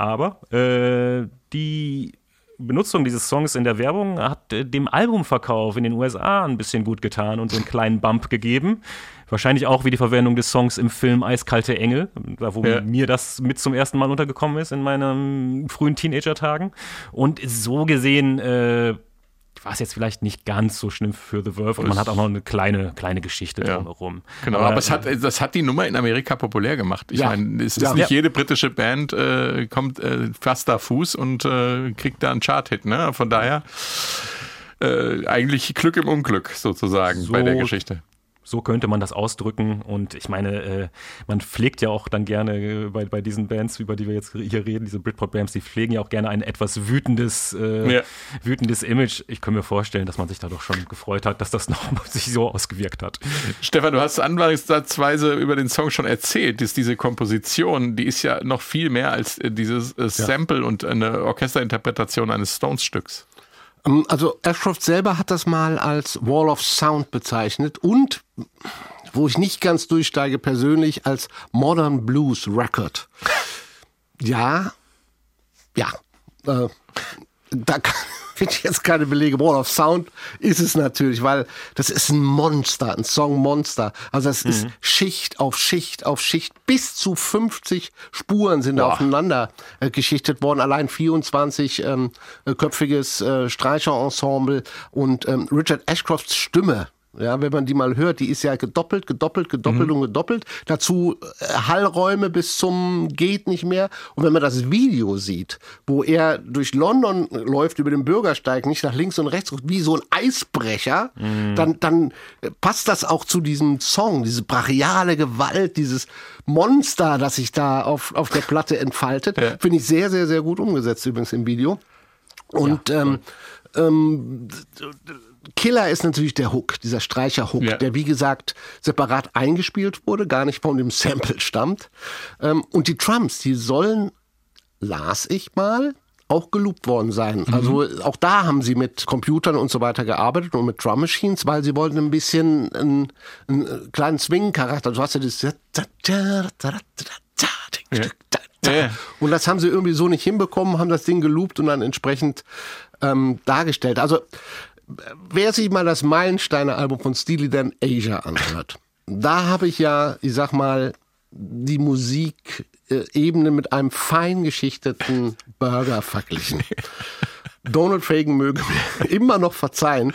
aber, äh, die Benutzung dieses Songs in der Werbung hat äh, dem Albumverkauf in den USA ein bisschen gut getan und so einen kleinen Bump gegeben. Wahrscheinlich auch wie die Verwendung des Songs im Film Eiskalte Engel, da wo Ja. mir das mit zum ersten Mal untergekommen ist in meinen frühen Teenager-Tagen. Und so gesehen äh, war es jetzt vielleicht nicht ganz so schlimm für The Verve und man hat auch noch eine kleine, kleine Geschichte Ja. drumherum. Genau, aber, es hat, das hat die Nummer in Amerika populär gemacht. Ich Ja. meine, es ist Ja. nicht jede britische Band äh, kommt äh, fast da Fuß und äh, kriegt da einen Chart-Hit. Ne? Von daher äh, eigentlich Glück im Unglück sozusagen So bei der Geschichte. So könnte man das ausdrücken. Und ich meine, äh, man pflegt ja auch dann gerne äh, bei, bei diesen Bands, über die wir jetzt hier reden, diese Britpop-Bands, die pflegen ja auch gerne ein etwas wütendes, äh, ja. wütendes Image. Ich kann mir vorstellen, dass man sich da doch schon gefreut hat, dass das noch sich so ausgewirkt hat. Stefan, du hast anfangssatzweise über den Song schon erzählt, dass diese Komposition, die ist ja noch viel mehr als äh, dieses äh, Sample ja. und eine Orchesterinterpretation eines Stones-Stücks. Ähm, also Ashcroft selber hat das mal als Wall of Sound bezeichnet und, wo ich nicht ganz durchsteige persönlich, als Modern Blues Record. Ja, ja, äh, da kann, finde ich jetzt keine Belege. Wall of Sound ist es natürlich, weil das ist ein Monster, ein Songmonster. Also es mhm. ist Schicht auf Schicht auf Schicht. Bis zu 50 Spuren sind Boah. aufeinander äh, geschichtet worden. Allein 24 ähm, köpfiges äh, Streicherensemble und ähm, Richard Ashcrofts Stimme ja, wenn man die mal hört, die ist ja gedoppelt, gedoppelt, gedoppelt mhm. und gedoppelt. Dazu äh, Hallräume bis zum geht nicht mehr. Und wenn man das Video sieht, wo er durch London läuft über den Bürgersteig, nicht nach links und rechts, wie so ein Eisbrecher, mhm. dann, dann passt das auch zu diesem Song, diese brachiale Gewalt, dieses Monster, das sich da auf, auf der Platte entfaltet. Ja. Finde ich sehr, sehr, sehr gut umgesetzt übrigens im Video. Und ja, ähm, ähm, Killer ist natürlich der Hook, dieser Streicher-Hook, ja. der wie gesagt separat eingespielt wurde, gar nicht von dem Sample stammt. Ähm, und die Trumps, die sollen, las ich mal, auch geloopt worden sein. Mhm. Also auch da haben sie mit Computern und so weiter gearbeitet und mit Drum Machines, weil sie wollten ein bisschen einen, einen kleinen Swing-Charakter. Du hast ja das ja. Und das haben sie irgendwie so nicht hinbekommen, haben das Ding geloopt und dann entsprechend ähm, dargestellt. Also wer sich mal das Meilensteiner Album von Steely Dan Asia anhört, da habe ich ja, ich sag mal, die Musikebene mit einem fein geschichteten Burger verglichen. Donald Fagan möge mir immer noch verzeihen.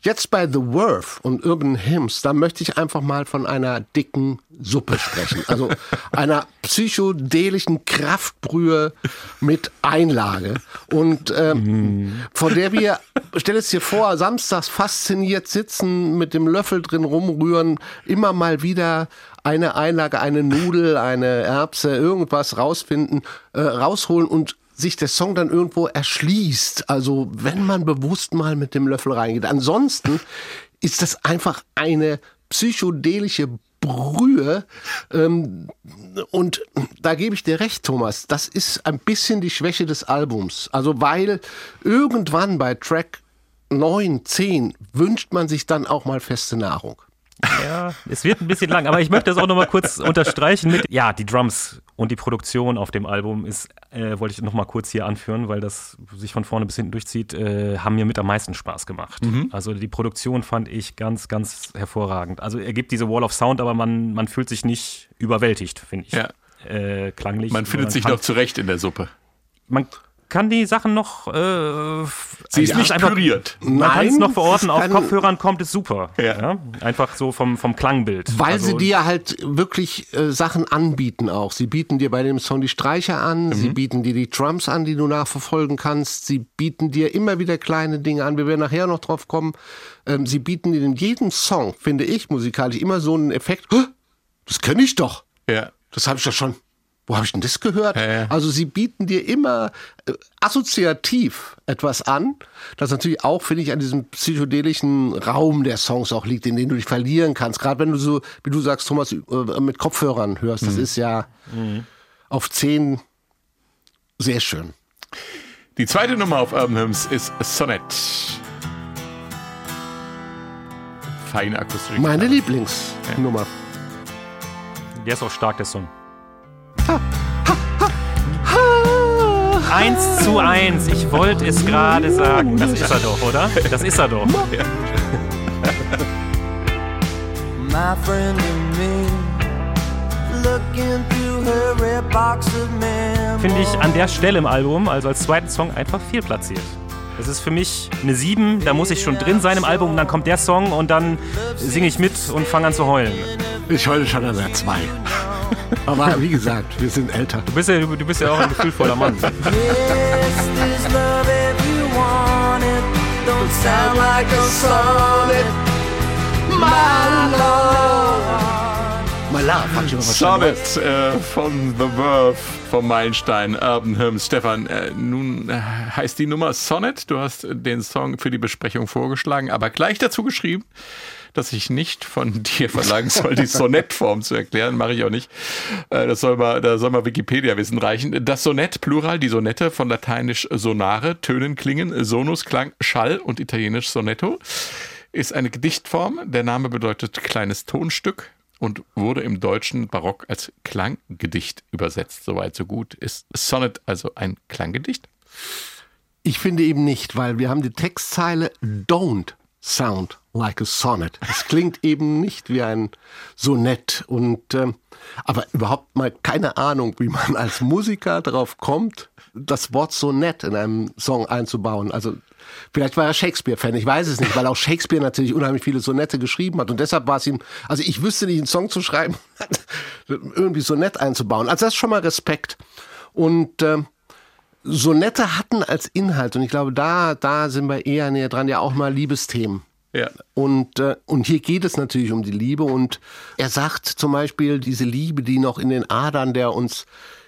Jetzt bei The Worth und Urban Hymns, da möchte ich einfach mal von einer dicken Suppe sprechen. Also einer psychodelischen Kraftbrühe mit Einlage. Und ähm, von der wir, stell es dir vor, samstags fasziniert sitzen, mit dem Löffel drin rumrühren, immer mal wieder eine Einlage, eine Nudel, eine Erbse, irgendwas rausfinden, äh, rausholen und sich der Song dann irgendwo erschließt. Also wenn man bewusst mal mit dem Löffel reingeht. Ansonsten ist das einfach eine psychedelische Brühe. Ähm, und da gebe ich dir recht, Thomas. Das ist ein bisschen die Schwäche des Albums. Also weil irgendwann bei Track 9, 10 wünscht man sich dann auch mal feste Nahrung. Ja, es wird ein bisschen lang, aber ich möchte das auch nochmal kurz unterstreichen mit, ja, die Drums und die Produktion auf dem Album ist, äh, wollte ich nochmal kurz hier anführen, weil das sich von vorne bis hinten durchzieht, äh, haben mir mit am meisten Spaß gemacht. Mhm. Also die Produktion fand ich ganz, ganz hervorragend. Also er gibt diese Wall of Sound, aber man, man fühlt sich nicht überwältigt, finde ich. Ja. Äh, klanglich. Man findet sich noch zurecht in der Suppe. Man kann die Sachen noch. Äh, Sie ist nicht einfach püriert. Man kann es noch verorten. Auf Kopfhörern kommt es super. Ja. ja. Einfach so vom, vom Klangbild. Weil also, sie dir halt wirklich äh, Sachen anbieten auch. Sie bieten dir bei dem Song die Streicher an, mhm. sie bieten dir die Drums an, die du nachverfolgen kannst. Sie bieten dir immer wieder kleine Dinge an. Wir werden nachher noch drauf kommen. Ähm, sie bieten dir in jedem Song, finde ich, musikalisch immer so einen Effekt. Das kenne ich doch. Ja. Das habe ich doch schon wo habe ich denn das gehört? Ja. Also sie bieten dir immer äh, assoziativ etwas an, das natürlich auch, finde ich, an diesem psychedelischen Raum der Songs auch liegt, in den du dich verlieren kannst. Gerade wenn du so, wie du sagst, Thomas, äh, mit Kopfhörern hörst. Das mhm. ist ja mhm. auf zehn sehr schön. Die zweite Nummer auf Urban Hymns ist Sonnet. Feine Akustik. Meine Lieblingsnummer. Ja. Der ist auch stark, der Song. Eins zu eins. Ich wollte es gerade sagen. Das ist er doch, oder? Das ist er doch. Finde ich an der Stelle im Album, also als zweiten Song, einfach viel platziert. Das ist für mich eine 7, da muss ich schon drin sein im Album und dann kommt der Song und dann singe ich mit und fange an zu heulen. Ich heule schon an der 2. Aber wie gesagt, wir sind älter. Du bist ja, du bist ja auch ein gefühlvoller Mann. My Love, hab ich immer Sonnet äh, von The Verve vom Meilenstein Urban Hymns. Stefan, äh, nun äh, heißt die Nummer Sonnet. Du hast den Song für die Besprechung vorgeschlagen, aber gleich dazu geschrieben, dass ich nicht von dir verlangen soll, die Sonettform zu erklären. Mache ich auch nicht. Äh, das soll mal, da soll mal Wikipedia-Wissen reichen. Das Sonett, Plural, die Sonette von lateinisch sonare, Tönen, Klingen, Sonus, Klang, Schall und italienisch Sonetto, ist eine Gedichtform. Der Name bedeutet kleines Tonstück und wurde im deutschen Barock als Klanggedicht übersetzt. Soweit so gut. Ist Sonnet also ein Klanggedicht? Ich finde eben nicht, weil wir haben die Textzeile Don't sound like a sonnet. Es klingt eben nicht wie ein Sonett und ähm, aber überhaupt mal keine Ahnung, wie man als Musiker darauf kommt, das Wort Sonett in einem Song einzubauen. Also vielleicht war er Shakespeare-Fan, ich weiß es nicht, weil auch Shakespeare natürlich unheimlich viele Sonette geschrieben hat und deshalb war es ihm, also ich wüsste nicht, einen Song zu schreiben, irgendwie Sonett einzubauen. Also das ist schon mal Respekt und äh, Sonette hatten als Inhalt, und ich glaube, da, da sind wir eher näher dran, ja auch mal Liebesthemen. Ja. Und, äh, und hier geht es natürlich um die Liebe. Und er sagt zum Beispiel, diese Liebe, die noch in den Adern der uns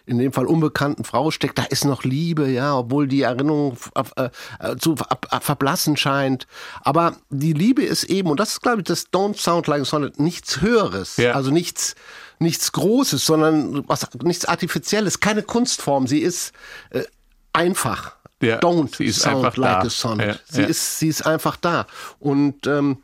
in dem Fall unbekannten Frau steckt, da ist noch Liebe, ja, obwohl die Erinnerung äh, äh, zu äh, verblassen scheint. Aber die Liebe ist eben, und das ist, glaube ich, das Don't Sound Like a Sonnet, nichts Höheres, Ja. also nichts, nichts Großes, sondern was, nichts Artifizielles, keine Kunstform. Sie ist äh, einfach. Ja, Don't sie ist sound einfach like da. a sonnet. Ja, sie. Ist, sie ist einfach da. Und ähm,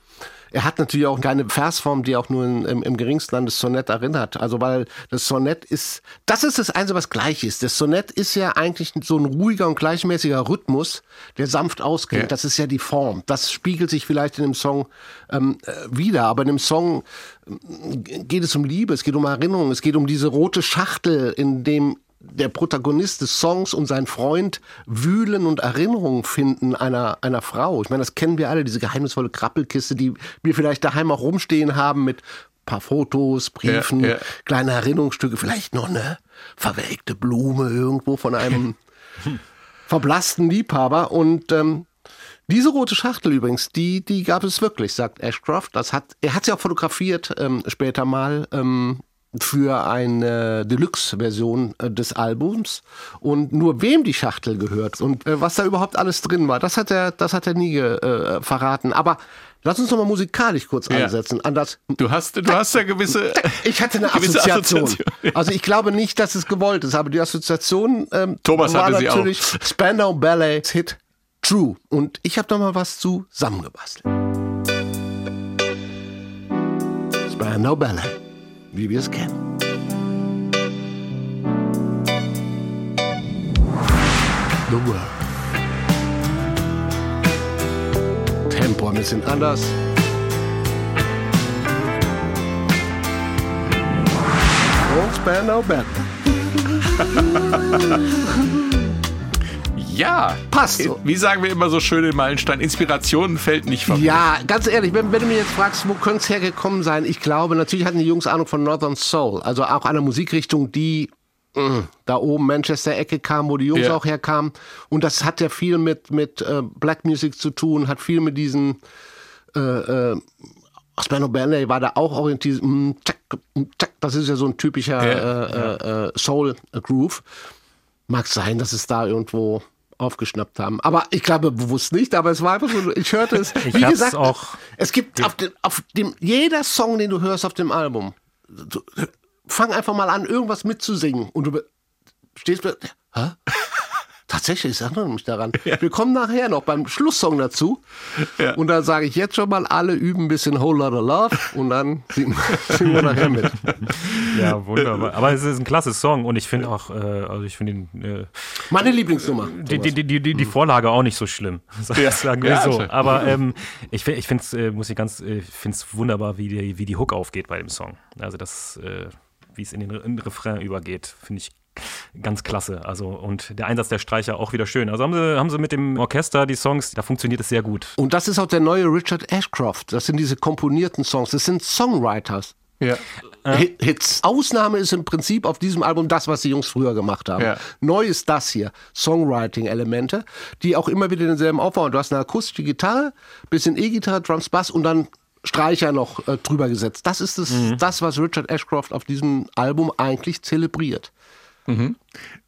er hat natürlich auch keine Versform, die auch nur in, im, im geringsten an das Sonett erinnert. Also weil das Sonett ist, das ist das Einzige, was gleich ist. Das Sonett ist ja eigentlich so ein ruhiger und gleichmäßiger Rhythmus, der sanft ausgeht. Ja. Das ist ja die Form. Das spiegelt sich vielleicht in dem Song ähm, äh, wieder. Aber in dem Song ähm, geht es um Liebe, es geht um Erinnerung, es geht um diese rote Schachtel, in dem der Protagonist des Songs und sein Freund wühlen und Erinnerungen finden einer, einer Frau. Ich meine, das kennen wir alle, diese geheimnisvolle Krabbelkiste, die wir vielleicht daheim auch rumstehen haben mit paar Fotos, Briefen, Ja, ja. kleine Erinnerungsstücke, vielleicht noch eine verwelkte Blume irgendwo von einem verblassten Liebhaber. Und ähm, diese rote Schachtel übrigens, die, die gab es wirklich, sagt Ashcroft. Das hat, er hat sie auch fotografiert ähm, später mal ähm, für eine Deluxe-Version äh, des Albums. Und nur wem die Schachtel gehört und äh, was da überhaupt alles drin war, das hat er, das hat er nie äh, verraten. Aber lass uns noch mal musikalisch kurz Ja. ansetzen an das Du hast, du hast ja gewisse. ich hatte eine gewisse Assoziation. Assoziation. Also ich glaube nicht, dass es gewollt ist, aber die Assoziation ähm, Thomas war hatte sie auch. natürlich Spandau Ballets Hit True. Und ich habe da mal was zusammengebastelt. Spandau Ballet, wie wir es kennen. The World. Tempo ein bisschen anders. Und Spandau Ballet. Ja. Passt so. Wie sagen wir immer so schön in Meilenstein, Inspiration fällt nicht vom Ja, ganz ehrlich, wenn, wenn du mir jetzt fragst, wo könnte es hergekommen sein? Ich glaube, natürlich hatten die Jungs Ahnung von Northern Soul, also auch einer Musikrichtung, die mh, da oben Manchester-Ecke kam, wo die Jungs Ja. auch herkamen. Und das hat ja viel mit, mit äh, Black Music zu tun, hat viel mit diesen äh, äh, Spano Ballet war da auch orientiert. mm, mm. Das ist ja so ein typischer Ja, äh, äh, Soul-Groove. Mag sein, dass es da irgendwo aufgeschnappt haben. Aber ich glaube bewusst nicht, aber es war einfach so, ich hörte es. Ich Wie gesagt, auch- es gibt auf dem, auf dem, jeder Song, den du hörst auf dem Album, du, fang einfach mal an, irgendwas mitzusingen und du stehst, hä? Tatsächlich, ich erinnere mich daran. Wir kommen nachher noch beim Schlusssong dazu. Ja. Und da sage ich jetzt schon mal, alle üben ein bisschen Whole Lotta Love und dann singen, singen wir nachher mit. Ja, wunderbar. Aber es ist ein klasse Song und ich finde auch, äh, also ich finde ihn, äh, Meine Lieblingsnummer. die, die, die, die, die Vorlage auch nicht so schlimm, sagen wir Ja, so. Aber ähm, ich, ich finde es, äh, muss ich ganz, äh, finde es wunderbar, wie die, wie die Hook aufgeht bei dem Song. Also das, äh, wie es in den, in den Refrain übergeht, finde ich ganz klasse. Also und der Einsatz der Streicher auch wieder schön. Also haben sie, haben sie mit dem Orchester die Songs, da funktioniert es sehr gut. Und das ist auch der neue Richard Ashcroft. Das sind diese komponierten Songs. Das sind Songwriters. Ja. Hit- Hits. Ausnahme ist im Prinzip auf diesem Album das, was die Jungs früher gemacht haben. Ja. Neu ist das hier. Songwriting-Elemente, die auch immer wieder denselben Aufbau haben. Du hast eine akustische Gitarre, bisschen E-Gitarre, Drums, Bass und dann Streicher noch äh, drüber gesetzt. Das ist das, mhm. das, was Richard Ashcroft auf diesem Album eigentlich zelebriert. Mhm.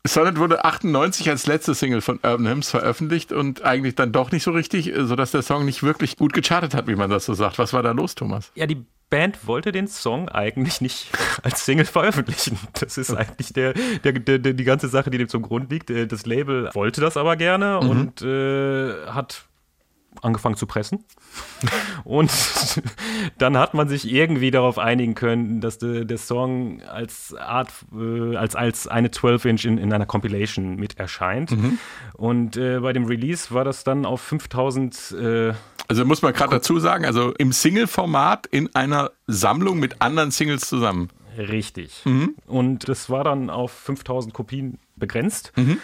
Sonnet wurde 98 als letzte Single von Urban Hymns veröffentlicht und eigentlich dann doch nicht so richtig, sodass der Song nicht wirklich gut gechartet hat, wie man das so sagt. Was war da los, Thomas? Ja, die Band wollte den Song eigentlich nicht als Single veröffentlichen. Das ist eigentlich der, der, der, der die ganze Sache, die dem zum Grund liegt. Äh, das Label wollte das aber gerne mhm. und äh, hat angefangen zu pressen. Und dann hat man sich irgendwie darauf einigen können, dass de, der Song als Art, äh, als, als eine 12-Inch in, in einer Compilation mit erscheint. Mhm. Und äh, bei dem Release war das dann auf 5000. Äh, also muss man gerade dazu sagen, also im Single-Format in einer Sammlung mit anderen Singles zusammen. Richtig. Mhm. Und das war dann auf 5000 Kopien begrenzt. Mhm.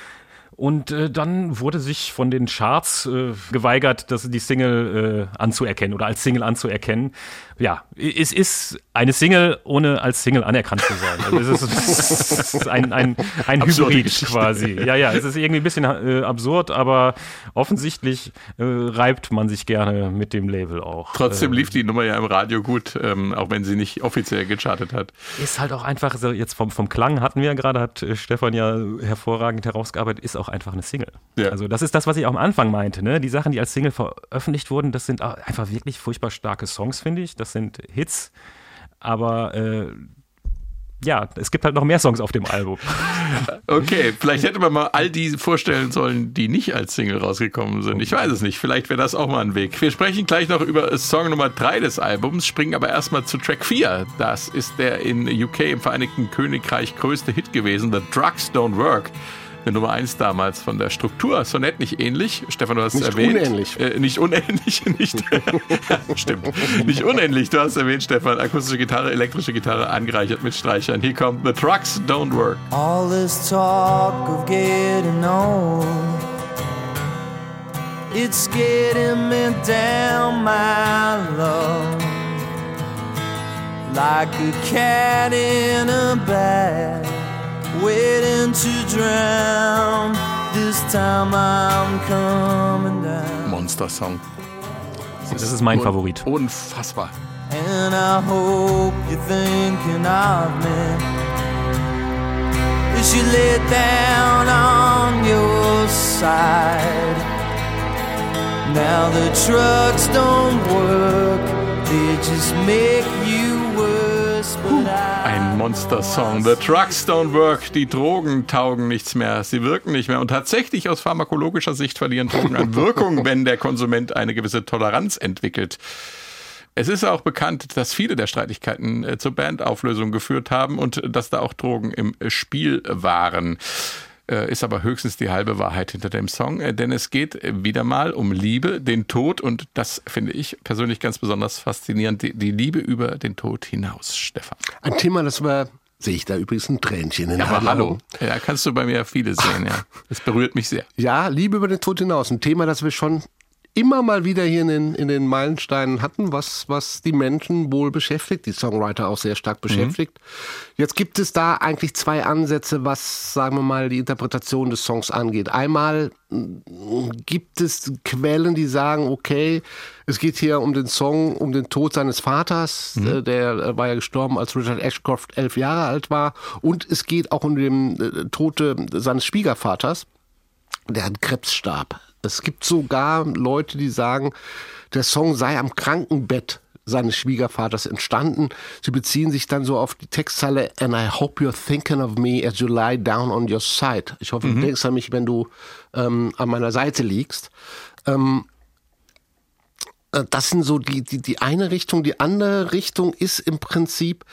Und äh, dann wurde sich von den Charts äh, geweigert, das, die Single äh, anzuerkennen oder als Single anzuerkennen. Ja, es ist eine Single, ohne als Single anerkannt zu sein. Also es ist, es ist ein, ein, ein Hybrid quasi. Ja, ja, es ist irgendwie ein bisschen äh, absurd, aber offensichtlich äh, reibt man sich gerne mit dem Label auch. Trotzdem lief die Nummer ja im Radio gut, ähm, auch wenn sie nicht offiziell gechartet hat. Ist halt auch einfach, so jetzt vom, vom Klang hatten wir ja gerade, hat äh, Stefan ja hervorragend herausgearbeitet, ist auch einfach eine Single. Ja. Also das ist das, was ich auch am Anfang meinte. Ne? Die Sachen, die als Single veröffentlicht wurden, das sind einfach wirklich furchtbar starke Songs, finde ich. Das sind Hits. Aber äh, ja, es gibt halt noch mehr Songs auf dem Album. Okay, vielleicht hätte man mal all die vorstellen sollen, die nicht als Single rausgekommen sind. Ich weiß es nicht. Vielleicht wäre das auch mal ein Weg. Wir sprechen gleich noch über Song Nummer 3 des Albums, springen aber erstmal zu Track 4. Das ist der in UK im Vereinigten Königreich größte Hit gewesen, The Drugs Don't Work eine Nummer 1 damals von der Struktur. Sonett nicht ähnlich. Stefan, du hast nicht es erwähnt. Unähnlich. Äh, nicht unähnlich. Nicht Stimmt. Nicht unähnlich. Du hast erwähnt, Stefan. Akustische Gitarre, elektrische Gitarre angereichert mit Streichern. Hier kommt The Trucks Don't Work. All this talk of getting old It's getting me down, my love Like a cat in a bag waiting to drown. This time I'm coming down. Monster Song. Das ist mein Favorit. Unfassbar. And I hope you're thinking of me. As you lay down on your side. Now the trucks don't work, they just make you ein Monster-Song. The Trucks don't work. Die Drogen taugen nichts mehr. Sie wirken nicht mehr. Und tatsächlich aus pharmakologischer Sicht verlieren Drogen an Wirkung, wenn der Konsument eine gewisse Toleranz entwickelt. Es ist auch bekannt, dass viele der Streitigkeiten äh, zur Bandauflösung geführt haben und dass da auch Drogen im Spiel waren. Äh, ist aber höchstens die halbe Wahrheit hinter dem Song, äh, denn es geht wieder mal um Liebe, den Tod und das finde ich persönlich ganz besonders faszinierend, die, die Liebe über den Tod hinaus, Stefan. Ein Thema, das wir sehe ich da übrigens ein Tränchen in der ja, Aber hallo, ja, kannst du bei mir viele sehen, ja. Es berührt mich sehr. Ja, Liebe über den Tod hinaus, ein Thema, das wir schon immer mal wieder hier in den, in den Meilensteinen hatten, was, was die Menschen wohl beschäftigt, die Songwriter auch sehr stark beschäftigt. Mhm. Jetzt gibt es da eigentlich zwei Ansätze, was, sagen wir mal, die Interpretation des Songs angeht. Einmal mm, gibt es Quellen, die sagen, okay, es geht hier um den Song, um den Tod seines Vaters, mhm. Äh, der äh, war ja gestorben, als Richard Ashcroft elf Jahre alt war. Und es geht auch um den äh, Tode seines Schwiegervaters, der an Krebs starb. Es gibt sogar Leute, die sagen, der Song sei am Krankenbett seines Schwiegervaters entstanden. Sie beziehen sich dann so auf die Textzeile And I hope you're thinking of me as you lie down on your side. Ich hoffe, mhm. du denkst an mich, wenn du ähm, an meiner Seite liegst. Ähm, äh, das sind so die, die, die eine Richtung. Die andere Richtung ist im Prinzip,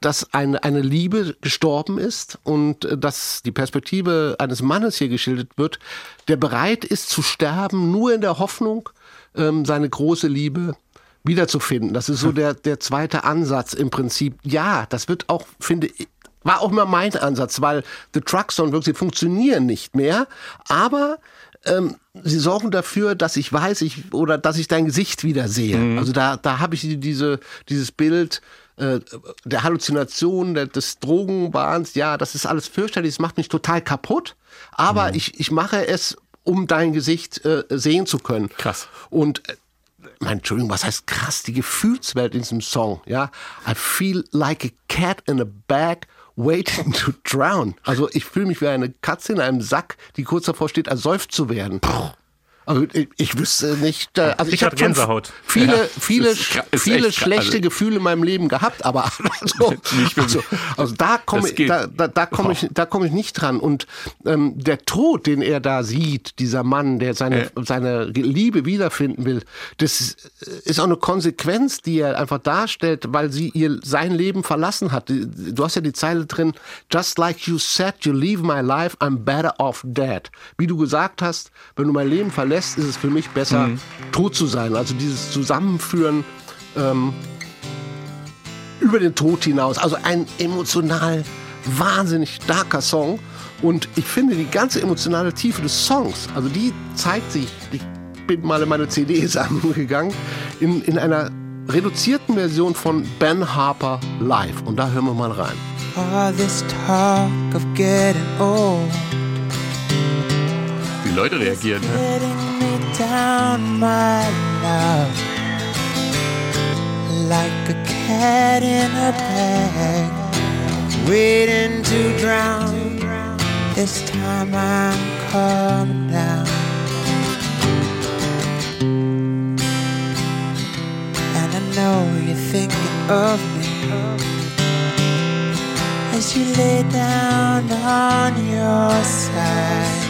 dass eine, eine Liebe gestorben ist und äh, dass die Perspektive eines Mannes hier geschildert wird, der bereit ist zu sterben, nur in der Hoffnung, ähm, seine große Liebe wiederzufinden. Das ist so der, der zweite Ansatz im Prinzip. Ja, das wird auch, finde ich, war auch immer mein Ansatz, weil The Trucks und wirklich funktionieren nicht mehr, aber ähm, sie sorgen dafür, dass ich weiß, ich oder dass ich dein Gesicht wieder sehe. Mhm. Also da, da habe ich diese, dieses Bild äh, der Halluzination, der, des Drogenwahns. Ja, das ist alles fürchterlich, das macht mich total kaputt. Aber mhm. ich, ich mache es, um dein Gesicht äh, sehen zu können. Krass. Und äh, mein, Entschuldigung, was heißt krass, die Gefühlswelt in diesem Song, ja. I feel like a cat in a bag waiting to drown. Also ich fühle mich wie eine Katze in einem Sack, die kurz davor steht, ersäuft zu werden. Also ich, ich wüsste nicht, äh, also ich Richard habe Gänsehaut. viele, Ja, viele, ist ist viele schlechte also- Gefühle in meinem Leben gehabt, aber also, also, also da komme ich, da, da, da komme ich, da komme ich nicht dran. Und ähm, der Tod, den er da sieht, dieser Mann, der seine, seine Liebe wiederfinden will, das ist auch eine Konsequenz, die er einfach darstellt, weil sie ihr sein Leben verlassen hat. Du hast ja die Zeile drin, just like you said, you leave my life, I'm better off dead. Wie du gesagt hast, wenn du mein Leben verlässt, ist es für mich besser, tot zu sein. Also dieses Zusammenführen ähm, über den Tod hinaus. Also ein emotional wahnsinnig starker Song. Und ich finde die ganze emotionale Tiefe des Songs, also die zeigt sich, ich bin mal in meine CD-Sammlung gegangen, in, in einer reduzierten Version von Ben Harper live. Und da hören wir mal rein. All this talk of getting old, Leute reagieren. Like a cat in a bag, waiting to drown. This time I'm coming down. And I know you're thinking of me as you lay down on your side.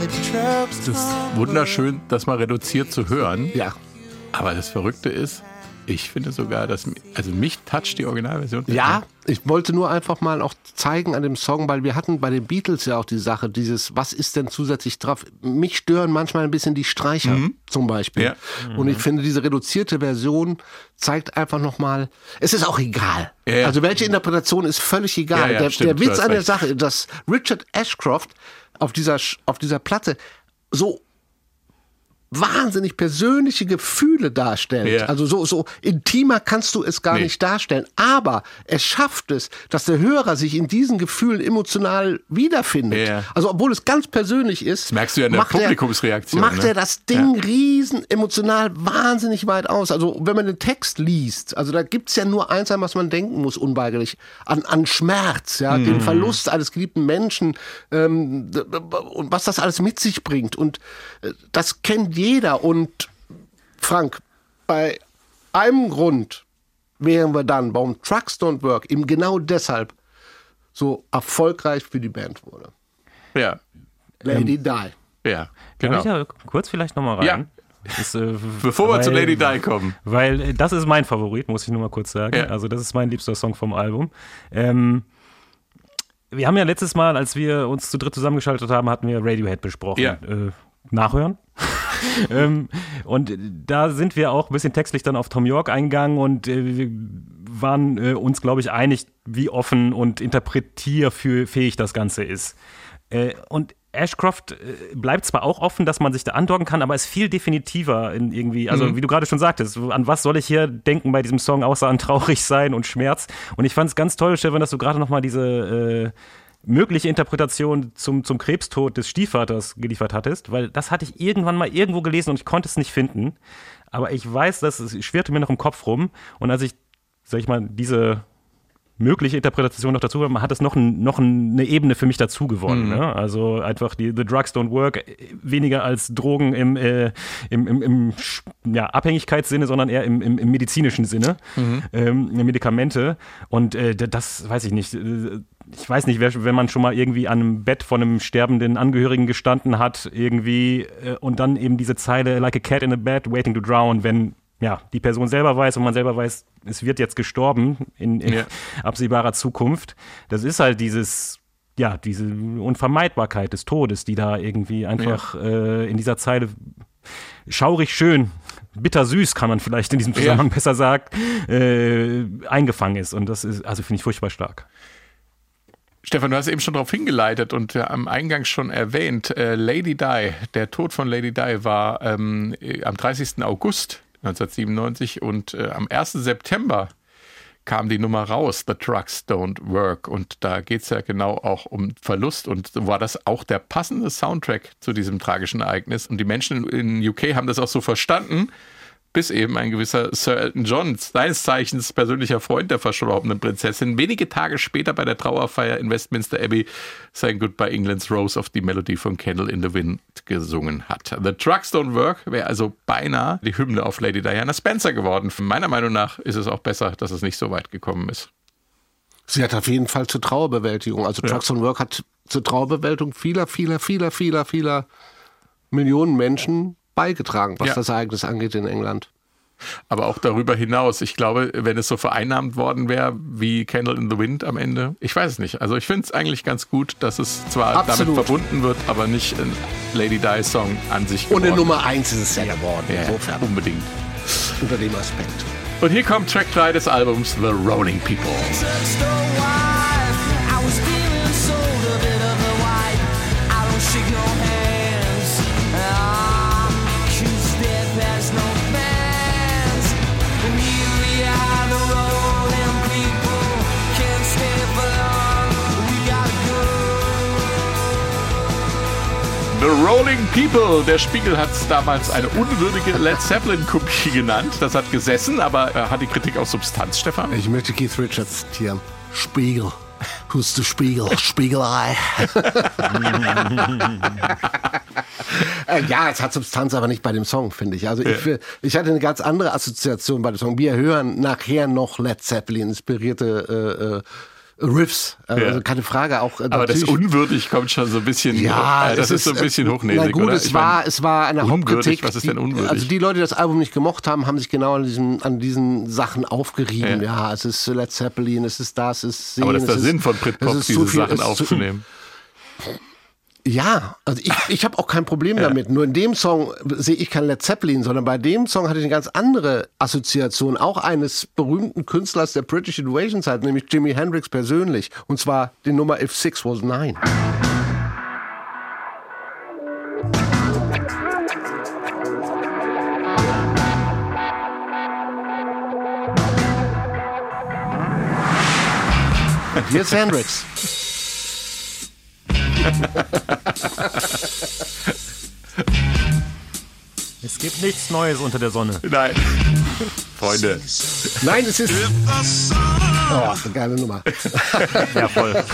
Es ist wunderschön, das mal reduziert zu hören. Ja. Aber das Verrückte ist, ich finde sogar, dass also mich toucht die Originalversion. Ja, ich wollte nur einfach mal auch zeigen an dem Song, weil wir hatten bei den Beatles ja auch die Sache, dieses, was ist denn zusätzlich drauf? Mich stören manchmal ein bisschen die Streicher zum Beispiel. Ja. Und ich finde, diese reduzierte Version zeigt einfach nochmal, es ist auch egal. Ja, ja. Also welche Interpretation ist völlig egal. Der, stimmt, der Witz an der. Sache, dass Richard Ashcroft auf dieser, auf dieser Platte so wahnsinnig persönliche Gefühle darstellt. Ja. Also so, so intimer kannst du es gar Nee. nicht darstellen. Aber es schafft es, dass der Hörer sich in diesen Gefühlen emotional wiederfindet. Ja. Also obwohl es ganz persönlich ist. Das merkst du ja in der macht er- Publikumsreaktion, Macht ne? er das Ding riesen emotional wahnsinnig weit aus. Also wenn man den Text liest, also da gibt's ja nur eins, an was man denken muss, unweigerlich. An, an Schmerz, ja, Mhm. den Verlust eines geliebten Menschen ähm, und was das alles mit sich bringt. Und das kennt jeder. Und Frank, bei einem Grund wären wir dann, warum Trucks Don't Work eben genau deshalb so erfolgreich für die Band wurde. Ja, Lady Die. ja, genau. ich da kurz vielleicht nochmal rein? Ja. Ist, äh, Bevor wir zu weil- Lady Di kommen. Weil äh, das ist mein Favorit, muss ich nur mal kurz sagen. Ja. Also das ist mein liebster Song vom Album. Ähm, wir haben ja letztes Mal, als wir uns zu dritt zusammengeschaltet haben, hatten wir Radiohead besprochen. Ja. Äh, nachhören. ähm, und da sind wir auch ein bisschen textlich dann auf Tom York eingegangen und äh, waren äh, uns, glaube ich, einig, wie offen und interpretierfähig das Ganze ist. Äh, und Ashcroft äh, bleibt zwar auch offen, dass man sich da andocken kann, aber ist viel definitiver in irgendwie, also wie du gerade schon sagtest, an was soll ich hier denken bei diesem Song, außer an traurig sein und Schmerz. Und ich fand es ganz toll, Stefan, dass du gerade nochmal diese äh, mögliche Interpretation zum, zum Krebstod des Stiefvaters geliefert hattest, weil das hatte ich irgendwann mal irgendwo gelesen und ich konnte es nicht finden. Aber ich weiß, dass es schwirrte mir noch im Kopf rum. Und als ich, sag ich mal, diese mögliche Interpretation noch dazu, hat es noch, ein, noch eine Ebene für mich dazu gewonnen. Ne? Also einfach die The Drugs Don't Work äh, weniger als Drogen im, äh, im, im, im ja, Abhängigkeitssinne, sondern eher im, im, im medizinischen Sinne, ähm, Medikamente. Und äh, das weiß ich nicht. Ich weiß nicht, wenn man schon mal irgendwie an einem Bett von einem sterbenden Angehörigen gestanden hat, irgendwie, äh, und dann eben diese Zeile, like a cat in a bed, waiting to drown, wenn ja, die Person selber weiß und man selber weiß, es wird jetzt gestorben in, in Ja. absehbarer Zukunft. Das ist halt dieses, ja, diese Unvermeidbarkeit des Todes, die da irgendwie einfach äh, in dieser Zeile schaurig schön, bittersüß kann man vielleicht in diesem Zusammenhang besser sagen, äh, eingefangen ist. Und das ist, also finde ich furchtbar stark. Stefan, du hast eben schon darauf hingeleitet und äh, am Eingang schon erwähnt, äh, Lady Di, der Tod von Lady Di war ähm, äh, am 30. August 1997 und äh, am 1. September kam die Nummer raus, The Trucks Don't Work. Und da geht es ja genau auch um Verlust. Und war das auch der passende Soundtrack zu diesem tragischen Ereignis. Und die Menschen in UK haben das auch so verstanden bis eben ein gewisser Sir Elton John, seines Zeichens persönlicher Freund der verstorbenen Prinzessin, wenige Tage später bei der Trauerfeier in Westminster Abbey sein Goodbye England's Rose of die Melodie von Candle in the Wind gesungen hat. The Trucks Don't Work wäre also beinahe die Hymne auf Lady Diana Spencer geworden. Meiner Meinung nach ist es auch besser, dass es nicht so weit gekommen ist. Sie hat auf jeden Fall zur Trauerbewältigung, also ja. Trucks on Work hat zur Trauerbewältigung vieler, vieler, vieler, vieler, vieler Millionen Menschen beigetragen, was ja. das Ereignis angeht in England. Aber auch darüber hinaus, ich glaube, wenn es so vereinnahmt worden wäre wie Candle in the Wind am Ende, ich weiß es nicht. Also ich finde es eigentlich ganz gut, dass es zwar Absolut. damit verbunden wird, aber nicht ein Lady Di Song an sich geworden. Und in Nummer 1 ist es ja geworden. Ja, insofern. Unbedingt. Unter dem Aspekt. Und hier kommt Track 3 des Albums The Rolling People. The Rolling People. Der Spiegel hat es damals eine unwürdige Led Zeppelin-Kopie genannt. Das hat gesessen, aber äh, hat die Kritik auch Substanz, Stefan? Ich möchte Keith Richards zitieren. Spiegel. Who's the Spiegel? Spiegelei. äh, ja, es hat Substanz, aber nicht bei dem Song, finde ich. Also ich, ja. ich hatte eine ganz andere Assoziation bei dem Song. Wir hören nachher noch Led Zeppelin inspirierte äh, äh Riffs. Also ja. keine Frage. Auch, Aber das unwürdig kommt schon so ein bisschen. Ja, äh, das ist, ist so ein bisschen hochnäsig. Na gut, oder? es war, es war eine Hauptkritik. Was ist denn unwürdig? Also die Leute, die das Album nicht gemocht haben, haben sich genau an diesen, an diesen Sachen aufgerieben. Ja. ja es ist Led Zeppelin, es ist das, es ist Sehen, Aber das ist der Sinn von Britpop, diese viel, Sachen aufzunehmen. Ja, also ich, ich habe auch kein Problem ja. damit. Nur in dem Song sehe ich kein Led Zeppelin, sondern bei dem Song hatte ich eine ganz andere Assoziation, auch eines berühmten Künstlers der British Invasion Zeit, nämlich Jimi Hendrix persönlich. Und zwar die Nummer If Six Was Nine. Hier ist Hendrix. Es gibt nichts Neues unter der Sonne. Nein. Freunde. Nein, es ist. Oh, eine geile Nummer. ja, voll.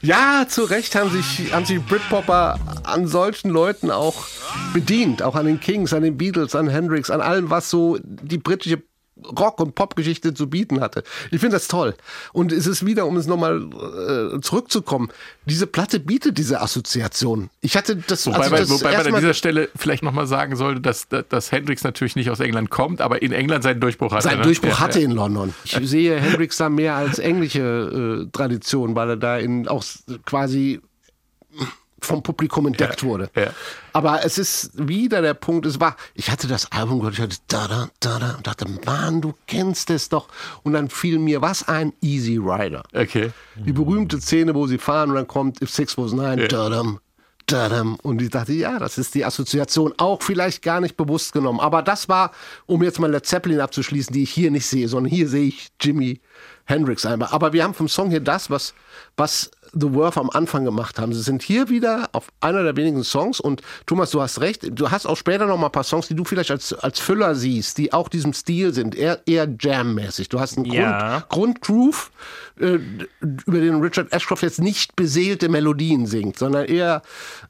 ja, zu Recht haben sich, haben sich Britpopper an solchen Leuten auch bedient. Auch an den Kings, an den Beatles, an Hendrix, an allem, was so die britische Rock- und Popgeschichte zu bieten hatte. Ich finde das toll. Und es ist wieder, um es nochmal äh, zurückzukommen, diese Platte bietet diese Assoziation. Ich hatte das. Wobei, das wobei man an dieser Stelle vielleicht nochmal sagen sollte, dass, dass Hendrix natürlich nicht aus England kommt, aber in England seinen Durchbruch hatte. Seinen ne? Durchbruch ja, hatte ja. in London. Ich sehe Hendrix da mehr als englische äh, Tradition, weil er da in auch quasi vom Publikum entdeckt ja, wurde. Ja. Aber es ist wieder der Punkt, es war, ich hatte das Album gehört, ich hatte da, da, da, da und dachte, Mann, du kennst es doch. Und dann fiel mir, was ein Easy Rider. Okay. Die berühmte Szene, wo sie fahren und dann kommt If Six Was Nine, ja. da, da, da, und ich dachte, ja, das ist die Assoziation auch vielleicht gar nicht bewusst genommen. Aber das war, um jetzt mal Led Zeppelin abzuschließen, die ich hier nicht sehe, sondern hier sehe ich Jimi Hendrix einmal. Aber wir haben vom Song hier das, was, was The Worth am Anfang gemacht haben. Sie sind hier wieder auf einer der wenigen Songs und Thomas, du hast recht, du hast auch später noch mal ein paar Songs, die du vielleicht als, als Füller siehst, die auch diesem Stil sind, eher, eher Jam-mäßig. Du hast einen ja. Grund, Grundgroove, äh, über den Richard Ashcroft jetzt nicht beseelte Melodien singt, sondern eher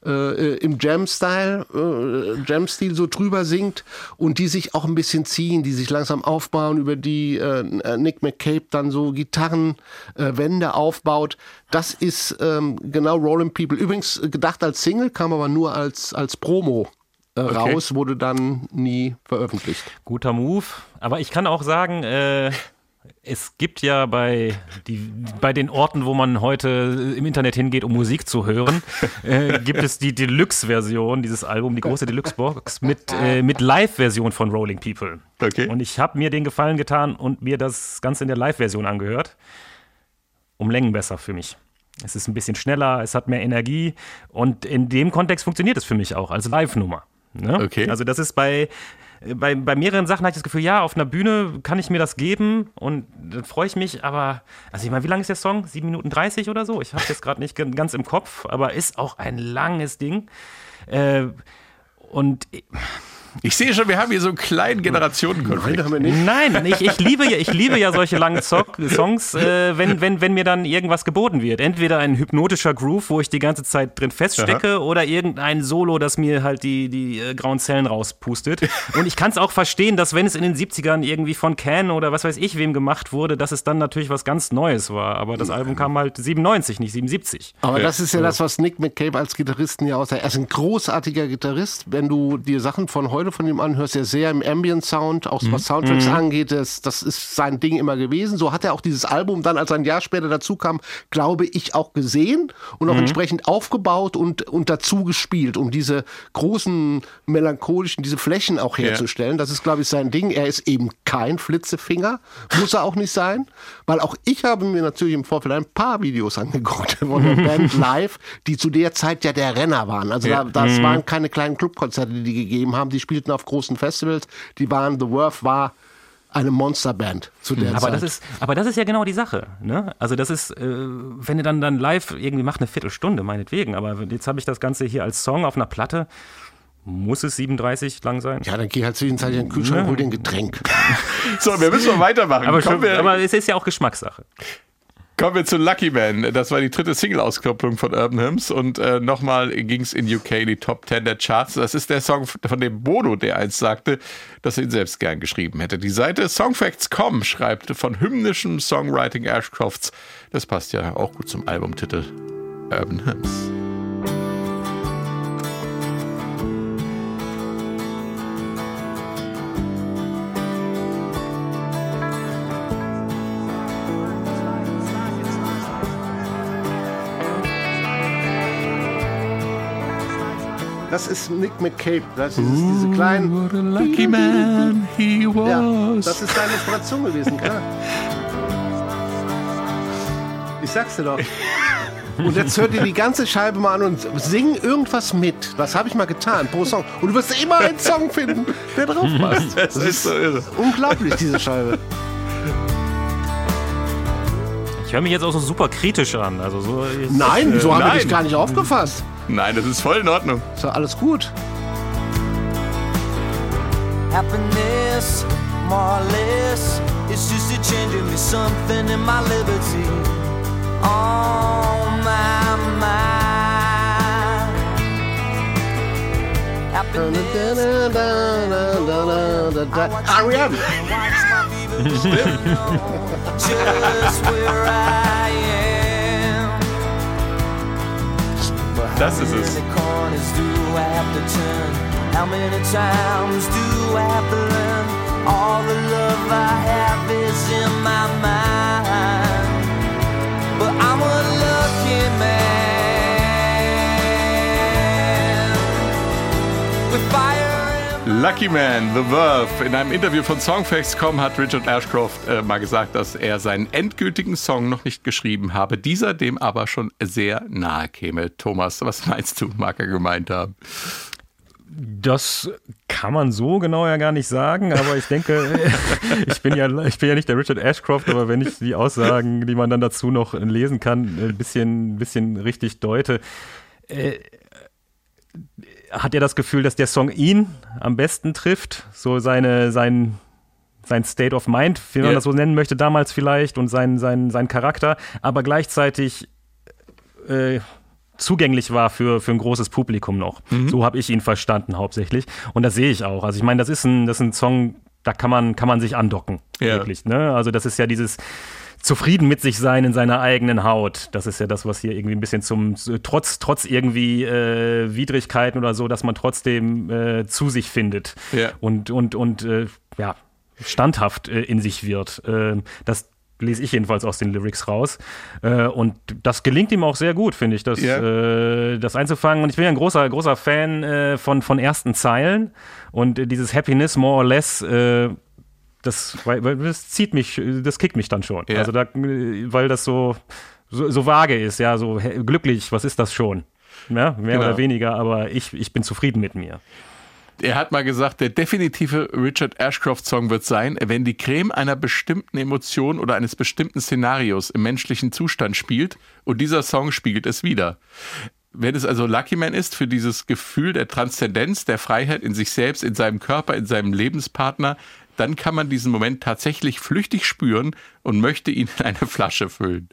äh, im Jam-Style, äh, Jam-Stil so drüber singt und die sich auch ein bisschen ziehen, die sich langsam aufbauen, über die äh, Nick McCabe dann so Gitarrenwände äh, aufbaut. Das ist ähm, genau Rolling People. Übrigens gedacht als Single, kam aber nur als, als Promo äh, okay. raus, wurde dann nie veröffentlicht. Guter Move. Aber ich kann auch sagen, äh, es gibt ja bei, die, bei den Orten, wo man heute im Internet hingeht, um Musik zu hören, äh, gibt es die Deluxe-Version dieses Albums, die große Deluxe-Box mit, äh, mit Live-Version von Rolling People. Okay. Und ich habe mir den Gefallen getan und mir das Ganze in der Live-Version angehört. Um Längen besser für mich. Es ist ein bisschen schneller, es hat mehr Energie und in dem Kontext funktioniert es für mich auch als Live-Nummer. Ne? Okay. Also das ist bei äh, bei, bei mehreren Sachen hatte ich das Gefühl, ja, auf einer Bühne kann ich mir das geben und dann freue ich mich, aber, also ich meine, wie lang ist der Song? 7 Minuten 30 oder so? Ich habe das gerade nicht ganz im Kopf, aber ist auch ein langes Ding. Äh, und ich sehe schon, wir haben hier so einen kleinen Generationenkonflikt. Nein, ich, ich, liebe ja, ich liebe ja solche langen Songs, äh, wenn, wenn, wenn mir dann irgendwas geboten wird. Entweder ein hypnotischer Groove, wo ich die ganze Zeit drin feststecke, Aha. oder irgendein Solo, das mir halt die, die äh, grauen Zellen rauspustet. Und ich kann es auch verstehen, dass wenn es in den 70ern irgendwie von Can oder was weiß ich wem gemacht wurde, dass es dann natürlich was ganz Neues war. Aber das Album kam halt 97, nicht 77. Aber ja. das ist ja das, was Nick McCabe als Gitarristen ja aussagt. Er ist ein großartiger Gitarrist. Wenn du dir Sachen von heute Freude von ihm anhörst, er sehr im Ambient Sound, auch was Soundtracks mhm. angeht, das, das ist sein Ding immer gewesen. So hat er auch dieses Album dann, als er ein Jahr später dazu kam, glaube ich, auch gesehen und auch mhm. entsprechend aufgebaut und, und dazu gespielt, um diese großen melancholischen, diese Flächen auch herzustellen. Ja. Das ist, glaube ich, sein Ding. Er ist eben kein Flitzefinger, muss er auch nicht sein, weil auch ich habe mir natürlich im Vorfeld ein paar Videos angeguckt von der Band live, die zu der Zeit ja der Renner waren. Also ja. da, das mhm. waren keine kleinen Clubkonzerte, die die gegeben haben. Die spielten auf großen Festivals. Die waren, The Worth war eine Monsterband zu der aber Zeit. Das ist, aber das ist ja genau die Sache. Ne? Also das ist, äh, wenn ihr dann, dann live irgendwie macht, eine Viertelstunde meinetwegen, aber jetzt habe ich das Ganze hier als Song auf einer Platte. Muss es 37 lang sein? Ja, dann geh halt zwischenzeitlich in den Kühlschrank und hol den Getränk. so, wir müssen mal weitermachen. Aber, schon, aber es ist ja auch Geschmackssache. Kommen wir zu Lucky Man. Das war die dritte Single-Auskopplung von Urban Hymns und äh, nochmal ging es in UK die Top 10 der Charts. Das ist der Song von dem Bono, der einst sagte, dass er ihn selbst gern geschrieben hätte. Die Seite Songfacts.com schreibt von hymnischem Songwriting Ashcrofts. Das passt ja auch gut zum Albumtitel Urban Hymns. Das ist Nick McCabe. Das ist Ooh, diese kleinen. What a lucky man he was. Ja, das ist deine Inspiration gewesen, klar. Ich sag's dir doch. Und jetzt hört ihr die ganze Scheibe mal an und sing irgendwas mit. Was habe ich mal getan pro Song. Und du wirst immer einen Song finden, der drauf passt. Das, das ist so irre. Unglaublich, diese Scheibe. Ich höre mich jetzt auch so super kritisch an. Also so Nein, wieso äh, haben wir dich gar nicht aufgefasst? Nein, das ist voll in Ordnung. Ist doch alles gut. Happiness, more or less, it's just a change in me, something in my liberty. On my mind. Happiness, Hurry up! Just where I Das ist es. How many times do I have to learn? All the love I have is in my mind. But I'm a lucky man. With fire. Lucky Man, The Verve. In einem Interview von Songfacts.com hat Richard Ashcroft äh, mal gesagt, dass er seinen endgültigen Song noch nicht geschrieben habe, dieser dem aber schon sehr nahe käme. Thomas, was meinst du, mag er gemeint haben? Das kann man so genau ja gar nicht sagen, aber ich denke, ich bin ja, ich bin ja nicht der Richard Ashcroft, aber wenn ich die Aussagen, die man dann dazu noch lesen kann, ein bisschen, ein bisschen richtig deute, äh, hat er das Gefühl, dass der Song ihn am besten trifft, so seine, sein, sein State of Mind, wie man yeah. das so nennen möchte, damals vielleicht und sein, sein, sein Charakter, aber gleichzeitig äh, zugänglich war für, für ein großes Publikum noch. Mhm. So habe ich ihn verstanden hauptsächlich. Und das sehe ich auch. Also ich meine, das ist ein, das ist ein Song, da kann man, kann man sich andocken. Yeah. Wirklich. Ne? Also das ist ja dieses zufrieden mit sich sein in seiner eigenen Haut. Das ist ja das, was hier irgendwie ein bisschen zum, trotz, trotz irgendwie äh, Widrigkeiten oder so, dass man trotzdem äh, zu sich findet ja. und, und, und äh, ja, standhaft äh, in sich wird. Äh, das lese ich jedenfalls aus den Lyrics raus. Äh, und das gelingt ihm auch sehr gut, finde ich, das, yeah. das einzufangen. Und ich bin ja ein großer, großer Fan von, von ersten Zeilen. Und dieses Happiness more or less das, weil, weil das zieht mich, das kickt mich dann schon. Ja. Also da, weil das so, so, so, vage ist, ja, so glücklich, was ist das schon? Ja, mehr genau. oder weniger, aber ich, ich bin zufrieden mit mir. Er hat mal gesagt, der definitive Richard Ashcroft-Song wird sein, wenn die Creme einer bestimmten Emotion oder eines bestimmten Szenarios im menschlichen Zustand spielt und dieser Song spiegelt es wieder. Wenn es also Lucky Man ist für dieses Gefühl der Transzendenz, der Freiheit in sich selbst, in seinem Körper, in seinem Lebenspartner, dann kann man diesen Moment tatsächlich flüchtig spüren und möchte ihn in eine Flasche füllen.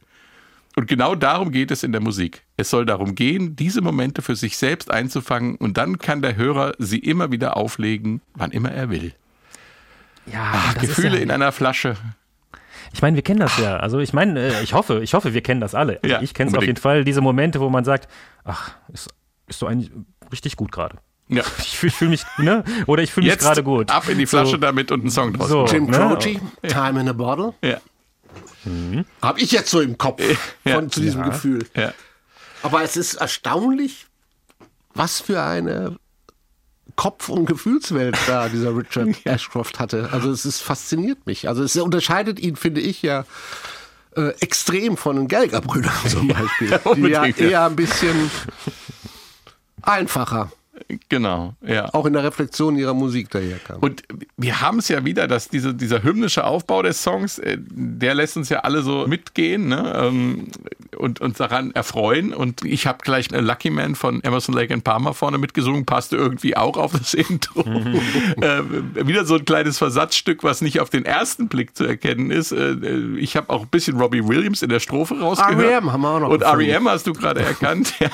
Und genau darum geht es in der Musik. Es soll darum gehen, diese Momente für sich selbst einzufangen und dann kann der Hörer sie immer wieder auflegen, wann immer er will. Ja, Ach, Gefühle ja, in einer Flasche. Ich meine, wir kennen das ja. Also ich meine, äh, ich hoffe, ich hoffe, wir kennen das alle. Also ja, ich kenne es auf jeden Fall, diese Momente, wo man sagt, ach, ist, ist so eigentlich richtig gut gerade. Ja. Ich fühle fühl mich, ne? Oder ich fühle mich gerade gut. Ab in die Flasche so. damit und einen Song draus. So, Jim ne? Croce, Time in a Bottle. Ja. Mhm. Habe ich jetzt so im Kopf von, zu diesem ja. Gefühl. Ja. Aber es ist erstaunlich, was für eine Kopf- und Gefühlswelt da dieser Richard Ashcroft hatte. Also es ist, fasziniert mich. Also es unterscheidet ihn, finde ich, ja äh, extrem von den Gallagher-Brüdern zum Beispiel. Ja, die ja eher ein bisschen einfacher Genau, ja. Auch in der Reflexion ihrer Musik daherkam. Und wir haben es ja wieder, dass diese, dieser hymnische Aufbau des Songs, äh, der lässt uns ja alle so mitgehen ne? Ähm, und uns daran erfreuen. Und ich habe gleich Lucky Man von Emerson Lake and Palmer vorne mitgesungen, passte irgendwie auch auf das Intro. äh, wieder so ein kleines Versatzstück, was nicht auf den ersten Blick zu erkennen ist. Äh, ich habe auch ein bisschen Robbie Williams in der Strophe rausgehört. R.E.M. haben wir auch noch. Und R.E.M. hast du gerade erkannt. Ja.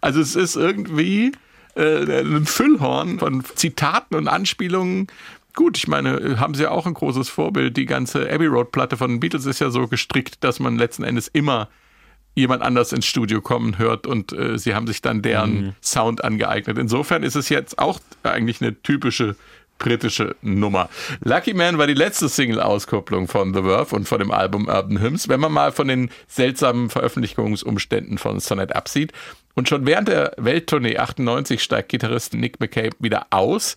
Also es ist irgendwie äh, ein Füllhorn von Zitaten und Anspielungen. Gut, ich meine, haben sie ja auch ein großes Vorbild. Die ganze Abbey Road Platte von den Beatles ist ja so gestrickt, dass man letzten Endes immer jemand anders ins Studio kommen hört und äh, sie haben sich dann deren mhm. Sound angeeignet. Insofern ist es jetzt auch eigentlich eine typische britische Nummer. Lucky Man war die letzte Single-Auskopplung von The Verve und von dem Album Urban Hymns. Wenn man mal von den seltsamen Veröffentlichungsumständen von Sonnet absieht, und schon während der Welttournee 98 steigt Gitarrist Nick McCabe wieder aus.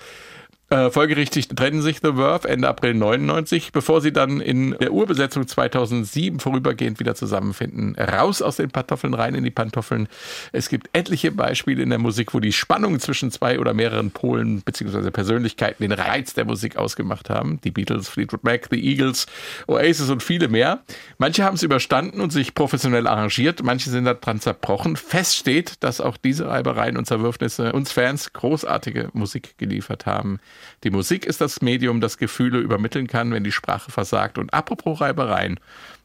Äh, folgerichtig trennen sich The Verve Ende April 99, bevor sie dann in der Urbesetzung 2007 vorübergehend wieder zusammenfinden. Raus aus den Pantoffeln, rein in die Pantoffeln. Es gibt etliche Beispiele in der Musik, wo die Spannung zwischen zwei oder mehreren Polen bzw. Persönlichkeiten den Reiz der Musik ausgemacht haben. Die Beatles, Fleetwood Mac, The Eagles, Oasis und viele mehr. Manche haben es überstanden und sich professionell arrangiert, manche sind daran zerbrochen. Fest steht, dass auch diese Reibereien und Zerwürfnisse uns Fans großartige Musik geliefert haben. Die Musik ist das Medium, das Gefühle übermitteln kann, wenn die Sprache versagt. Und apropos Reibereien,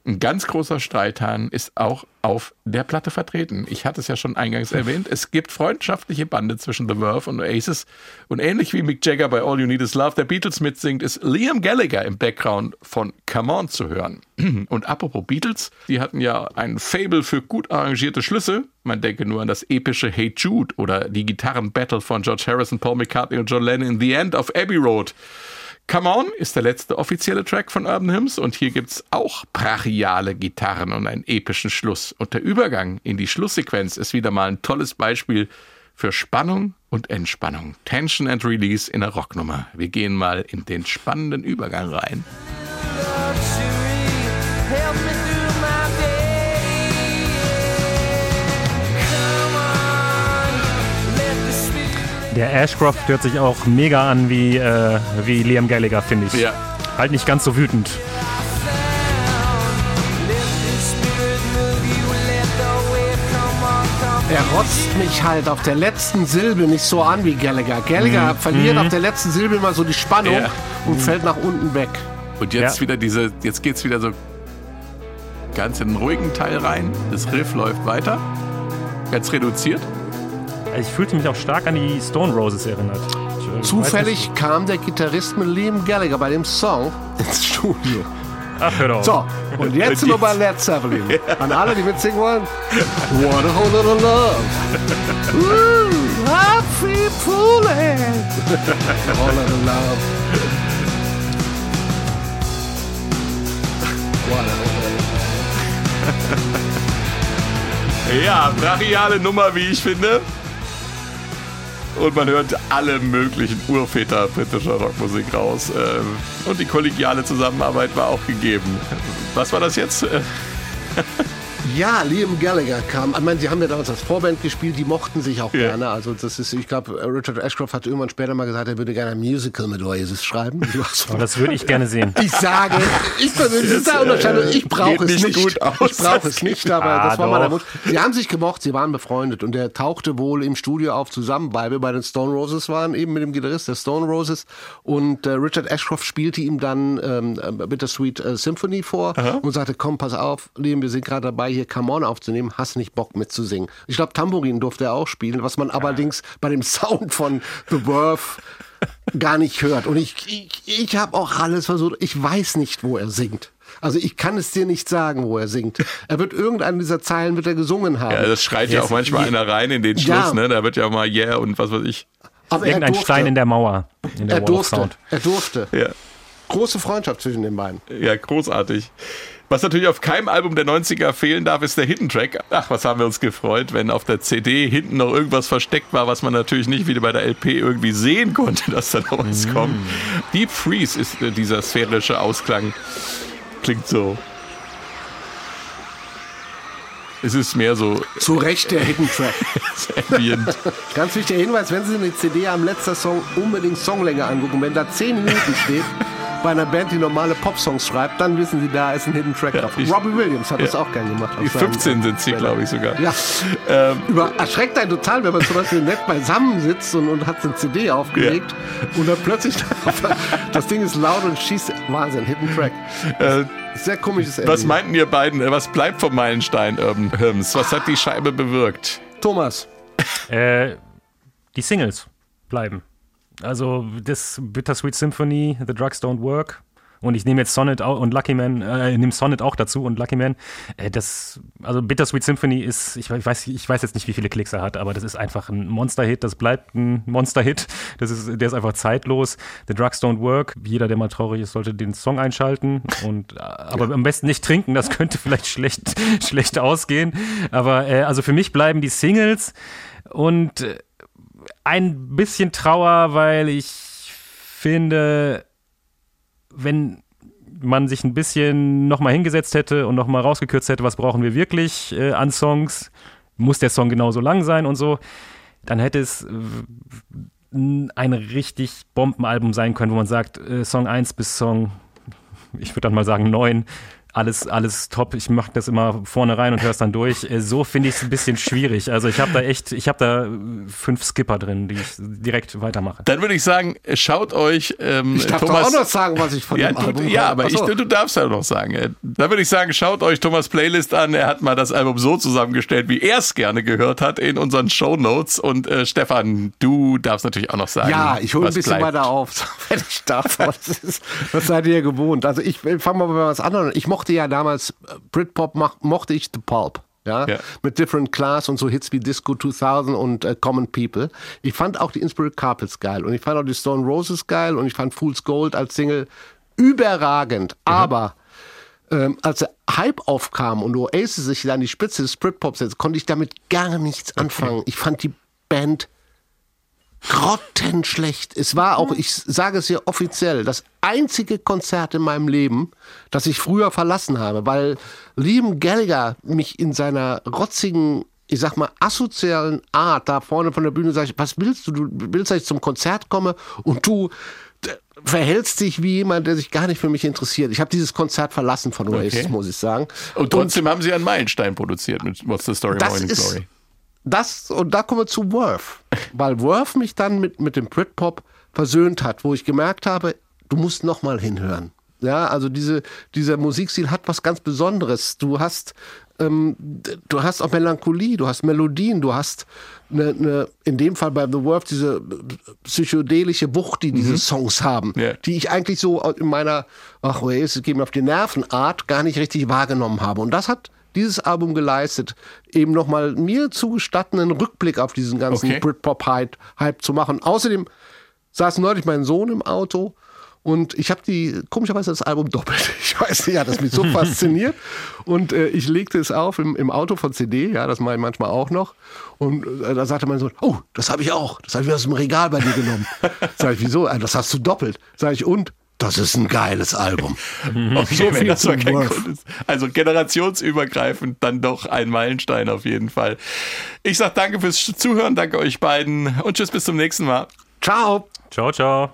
ein ganz großer Streithahn ist auch auf der Platte vertreten. Ich hatte es ja schon eingangs erwähnt. Es gibt freundschaftliche Bande zwischen The Verve und Oasis. Und ähnlich wie Mick Jagger bei All You Need Is Love der Beatles mitsingt, ist Liam Gallagher im Background von Come On zu hören. Und apropos Beatles, die hatten ja ein Fable für gut arrangierte Schlüsse. Man denke nur an das epische Hey Jude oder die Gitarrenbattle von George Harrison, Paul McCartney und John Lennon in The End of Abbey Road. Come On ist der letzte offizielle Track von Urban Hymns und hier gibt es auch brachiale Gitarren und einen epischen Schluss. Und der Übergang in die Schlusssequenz ist wieder mal ein tolles Beispiel für Spannung und Entspannung. Tension and Release in der Rocknummer. Wir gehen mal in den spannenden Übergang rein. Der Ashcroft hört sich auch mega an wie, äh, wie Liam Gallagher, finde ich. Ja. Halt nicht ganz so wütend. Er rotzt mich halt auf der letzten Silbe nicht so an wie Gallagher. Gallagher mhm. verliert mhm. auf der letzten Silbe immer so die Spannung ja. und mhm. fällt nach unten weg. Und jetzt ja. wieder diese, jetzt geht's wieder so ganz in den ruhigen Teil rein. Das Riff läuft weiter. Ganz reduziert. Ich fühlte mich auch stark an die Stone Roses erinnert. Ich, äh, Zufällig kam der Gitarrist mit Liam Gallagher bei dem Song ins Studio. Ach, hör doch. So, und jetzt sind wir bei Led Zeppelin. An alle, die mitsingen wollen. What a whole lot of love. Ooh, I feel fooling. A whole lot of love. What a whole lot. Ja, brachiale Nummer, wie ich finde. Und man hört alle möglichen Urväter britischer Rockmusik raus. Ähm, und die kollegiale Zusammenarbeit war auch gegeben. Was war das jetzt? Ja, Liam Gallagher kam. Ich meine, sie haben ja damals als Vorband gespielt, die mochten sich auch Ja. gerne. Also das ist, ich glaube, Richard Ashcroft hat irgendwann später mal gesagt, er würde gerne ein Musical mit Oasis schreiben. Aber das würde ich gerne sehen. Ich sage, ich persönlich, das ist Unterscheid. Ich brauche es nicht gut aus. Ich brauche es nicht, aber Ah, das war mal der. Wunsch. Sie haben sich gemocht, sie waren befreundet und er tauchte wohl im Studio auf zusammen, weil wir bei den Stone Roses waren, eben mit dem Gitarrist der Stone Roses und äh, Richard Ashcroft spielte ihm dann ähm, äh, Bittersweet äh, Symphony vor und sagte, komm, pass auf, Liam, wir sind gerade dabei, hier Come On aufzunehmen, hast nicht Bock mitzusingen. Ich glaube, Tambourin durfte er auch spielen, was man allerdings bei dem Sound von The Worth gar nicht hört. Und ich, ich, ich habe auch alles versucht. Ich weiß nicht, wo er singt. Also ich kann es dir nicht sagen, wo er singt. Er wird irgendeine dieser Zeilen wird er gesungen haben. Ja, das schreit ja auch manchmal einer rein in den Schluss, Ja. ne? Da wird ja mal Yeah und was weiß ich. Aber er Irgendein durfte. Stein in der Mauer. In der er Wall of durfte. Er durfte. Ja. Große Freundschaft zwischen den beiden. Ja, großartig. Was natürlich auf keinem Album der 90er fehlen darf, ist der Hidden Track. Ach, was haben wir uns gefreut, wenn auf der CD hinten noch irgendwas versteckt war, was man natürlich nicht wie bei der LP irgendwie sehen konnte, dass da noch was kommt. Deep Freeze ist äh, dieser sphärische Ausklang. Klingt so. Es ist mehr so Zu Recht der Hidden Track. ambient. Ganz wichtiger Hinweis, wenn Sie eine CD am letzter Song unbedingt Songlänge angucken. Wenn da 10 Minuten steht, bei einer Band, die normale Popsongs schreibt, dann wissen Sie, da ist ein Hidden Track drauf. ich- Robbie Williams hat Ja. das auch gern gemacht. Die auf seinem- 15 sind sie, glaube ich, sogar. Ja. Ähm, Über, erschreckt einen total, wenn man zum Beispiel nett beisammen sitzt und, und hat eine CD aufgelegt und dann plötzlich das Ding ist laut und schießt. Wahnsinn, Hidden Track. äh, Sehr komisches Ende. was meinten ihr beiden? Äh, Was bleibt vom Meilenstein Urban Hymns? Was hat die Scheibe bewirkt? Thomas. Äh, die Singles bleiben. Also das Bittersweet Symphony, The Drugs Don't Work. Und ich nehme jetzt Sonnet au- und Lucky Man, äh, nehme Sonnet auch dazu und Lucky Man. Äh, das, also Bittersweet Symphony ist, ich weiß, ich weiß jetzt nicht, wie viele Klicks er hat, aber das ist einfach ein Monster-Hit. Das bleibt ein Monster-Hit. Das ist, der ist einfach zeitlos. The Drugs Don't Work. Jeder, der mal traurig ist, sollte den Song einschalten. Und, äh, aber am besten nicht trinken. Das könnte vielleicht schlecht, schlecht ausgehen. Aber äh, also für mich bleiben die Singles und äh, ein bisschen Trauer, weil ich finde, wenn man sich ein bisschen nochmal hingesetzt hätte und nochmal rausgekürzt hätte, was brauchen wir wirklich äh, an Songs, muss der Song genauso lang sein und so, dann hätte es äh, ein richtig Bombenalbum sein können, wo man sagt, äh, Song 1 bis Song, ich würde dann mal sagen 9, alles, alles top. Ich mache das immer vorne rein und höre es dann durch. Äh, So finde ich es ein bisschen schwierig. Also ich habe da echt, ich habe da äh, fünf Skipper drin, die ich direkt weitermache. Dann würde ich sagen, schaut euch ähm, Ich darf Thomas. doch auch noch sagen, was ich von ja, dem du, Album ja, aber ich, so. du, du darfst ja noch sagen. Äh, Dann würde ich sagen, schaut euch Thomas Playlist an. Er hat mal das Album so zusammengestellt, wie er es gerne gehört hat in unseren Show Notes. Und äh, Stefan, du darfst natürlich auch noch sagen. Ja, ich hole ein was bisschen bleibt. weiter auf, wenn ich darf. Das, ist, das seid ihr gewohnt. Also ich fange mal bei was anderem an. Ich mochte ja damals, äh, Britpop mochte ich The Pulp. Ja, Ja. mit Different Class und so Hits wie Disco 2000 und äh, Common People. Ich fand auch die Inspired Carpets geil und ich fand auch die Stone Roses geil und ich fand Fool's Gold als Single überragend. Aber ähm, als der Hype aufkam und Oasis sich dann an die Spitze des Britpops setzte, konnte ich damit gar nichts anfangen. Ich fand die Band grottenschlecht. Es war auch, ich sage es hier offiziell, das einzige Konzert in meinem Leben, das ich früher verlassen habe, weil Liam Gallagher mich in seiner rotzigen, ich sag mal, asozialen Art da vorne von der Bühne sagt, was willst du? Du willst, dass ich zum Konzert komme und du verhältst dich wie jemand, der sich gar nicht für mich interessiert. Ich habe dieses Konzert verlassen von Oasis, Okay. muss ich sagen. Und trotzdem haben sie einen Meilenstein produziert mit What's the Story Morning Glory. Das, und da kommen wir zu Worth. Weil Worth mich dann mit, mit dem Britpop versöhnt hat, wo ich gemerkt habe, du musst noch mal hinhören. Ja, also diese, dieser Musikstil hat was ganz Besonderes. Du hast, ähm, du hast auch Melancholie, du hast Melodien, du hast eine, eine, in dem Fall bei The Worth diese psychedelische Wucht, die diese Songs haben, Ja. die ich eigentlich so in meiner, ach, es geht mir auf die Nerven Art gar nicht richtig wahrgenommen habe. Und das hat dieses Album geleistet, eben nochmal mir zugestatten, einen Rückblick auf diesen ganzen Okay. Britpop-Hype Hype zu machen. Außerdem saß neulich mein Sohn im Auto und ich habe die, komischerweise das Album doppelt. Ich weiß nicht, hat das mich so fasziniert. Und äh, ich legte es auf im, im Auto von CD, ja, das mache ich manchmal auch noch. Und äh, da sagte mein Sohn, oh, das habe ich auch. Das habe ich aus dem Regal bei dir genommen. Sag ich, wieso? Äh, Das hast du doppelt. Sag ich, und? Das ist ein geiles Album. Okay, So wenn viel das kein. Grund ist. Also generationsübergreifend dann doch ein Meilenstein auf jeden Fall. Ich sag danke fürs Zuhören, danke euch beiden und tschüss bis zum nächsten Mal. Ciao. Ciao, ciao.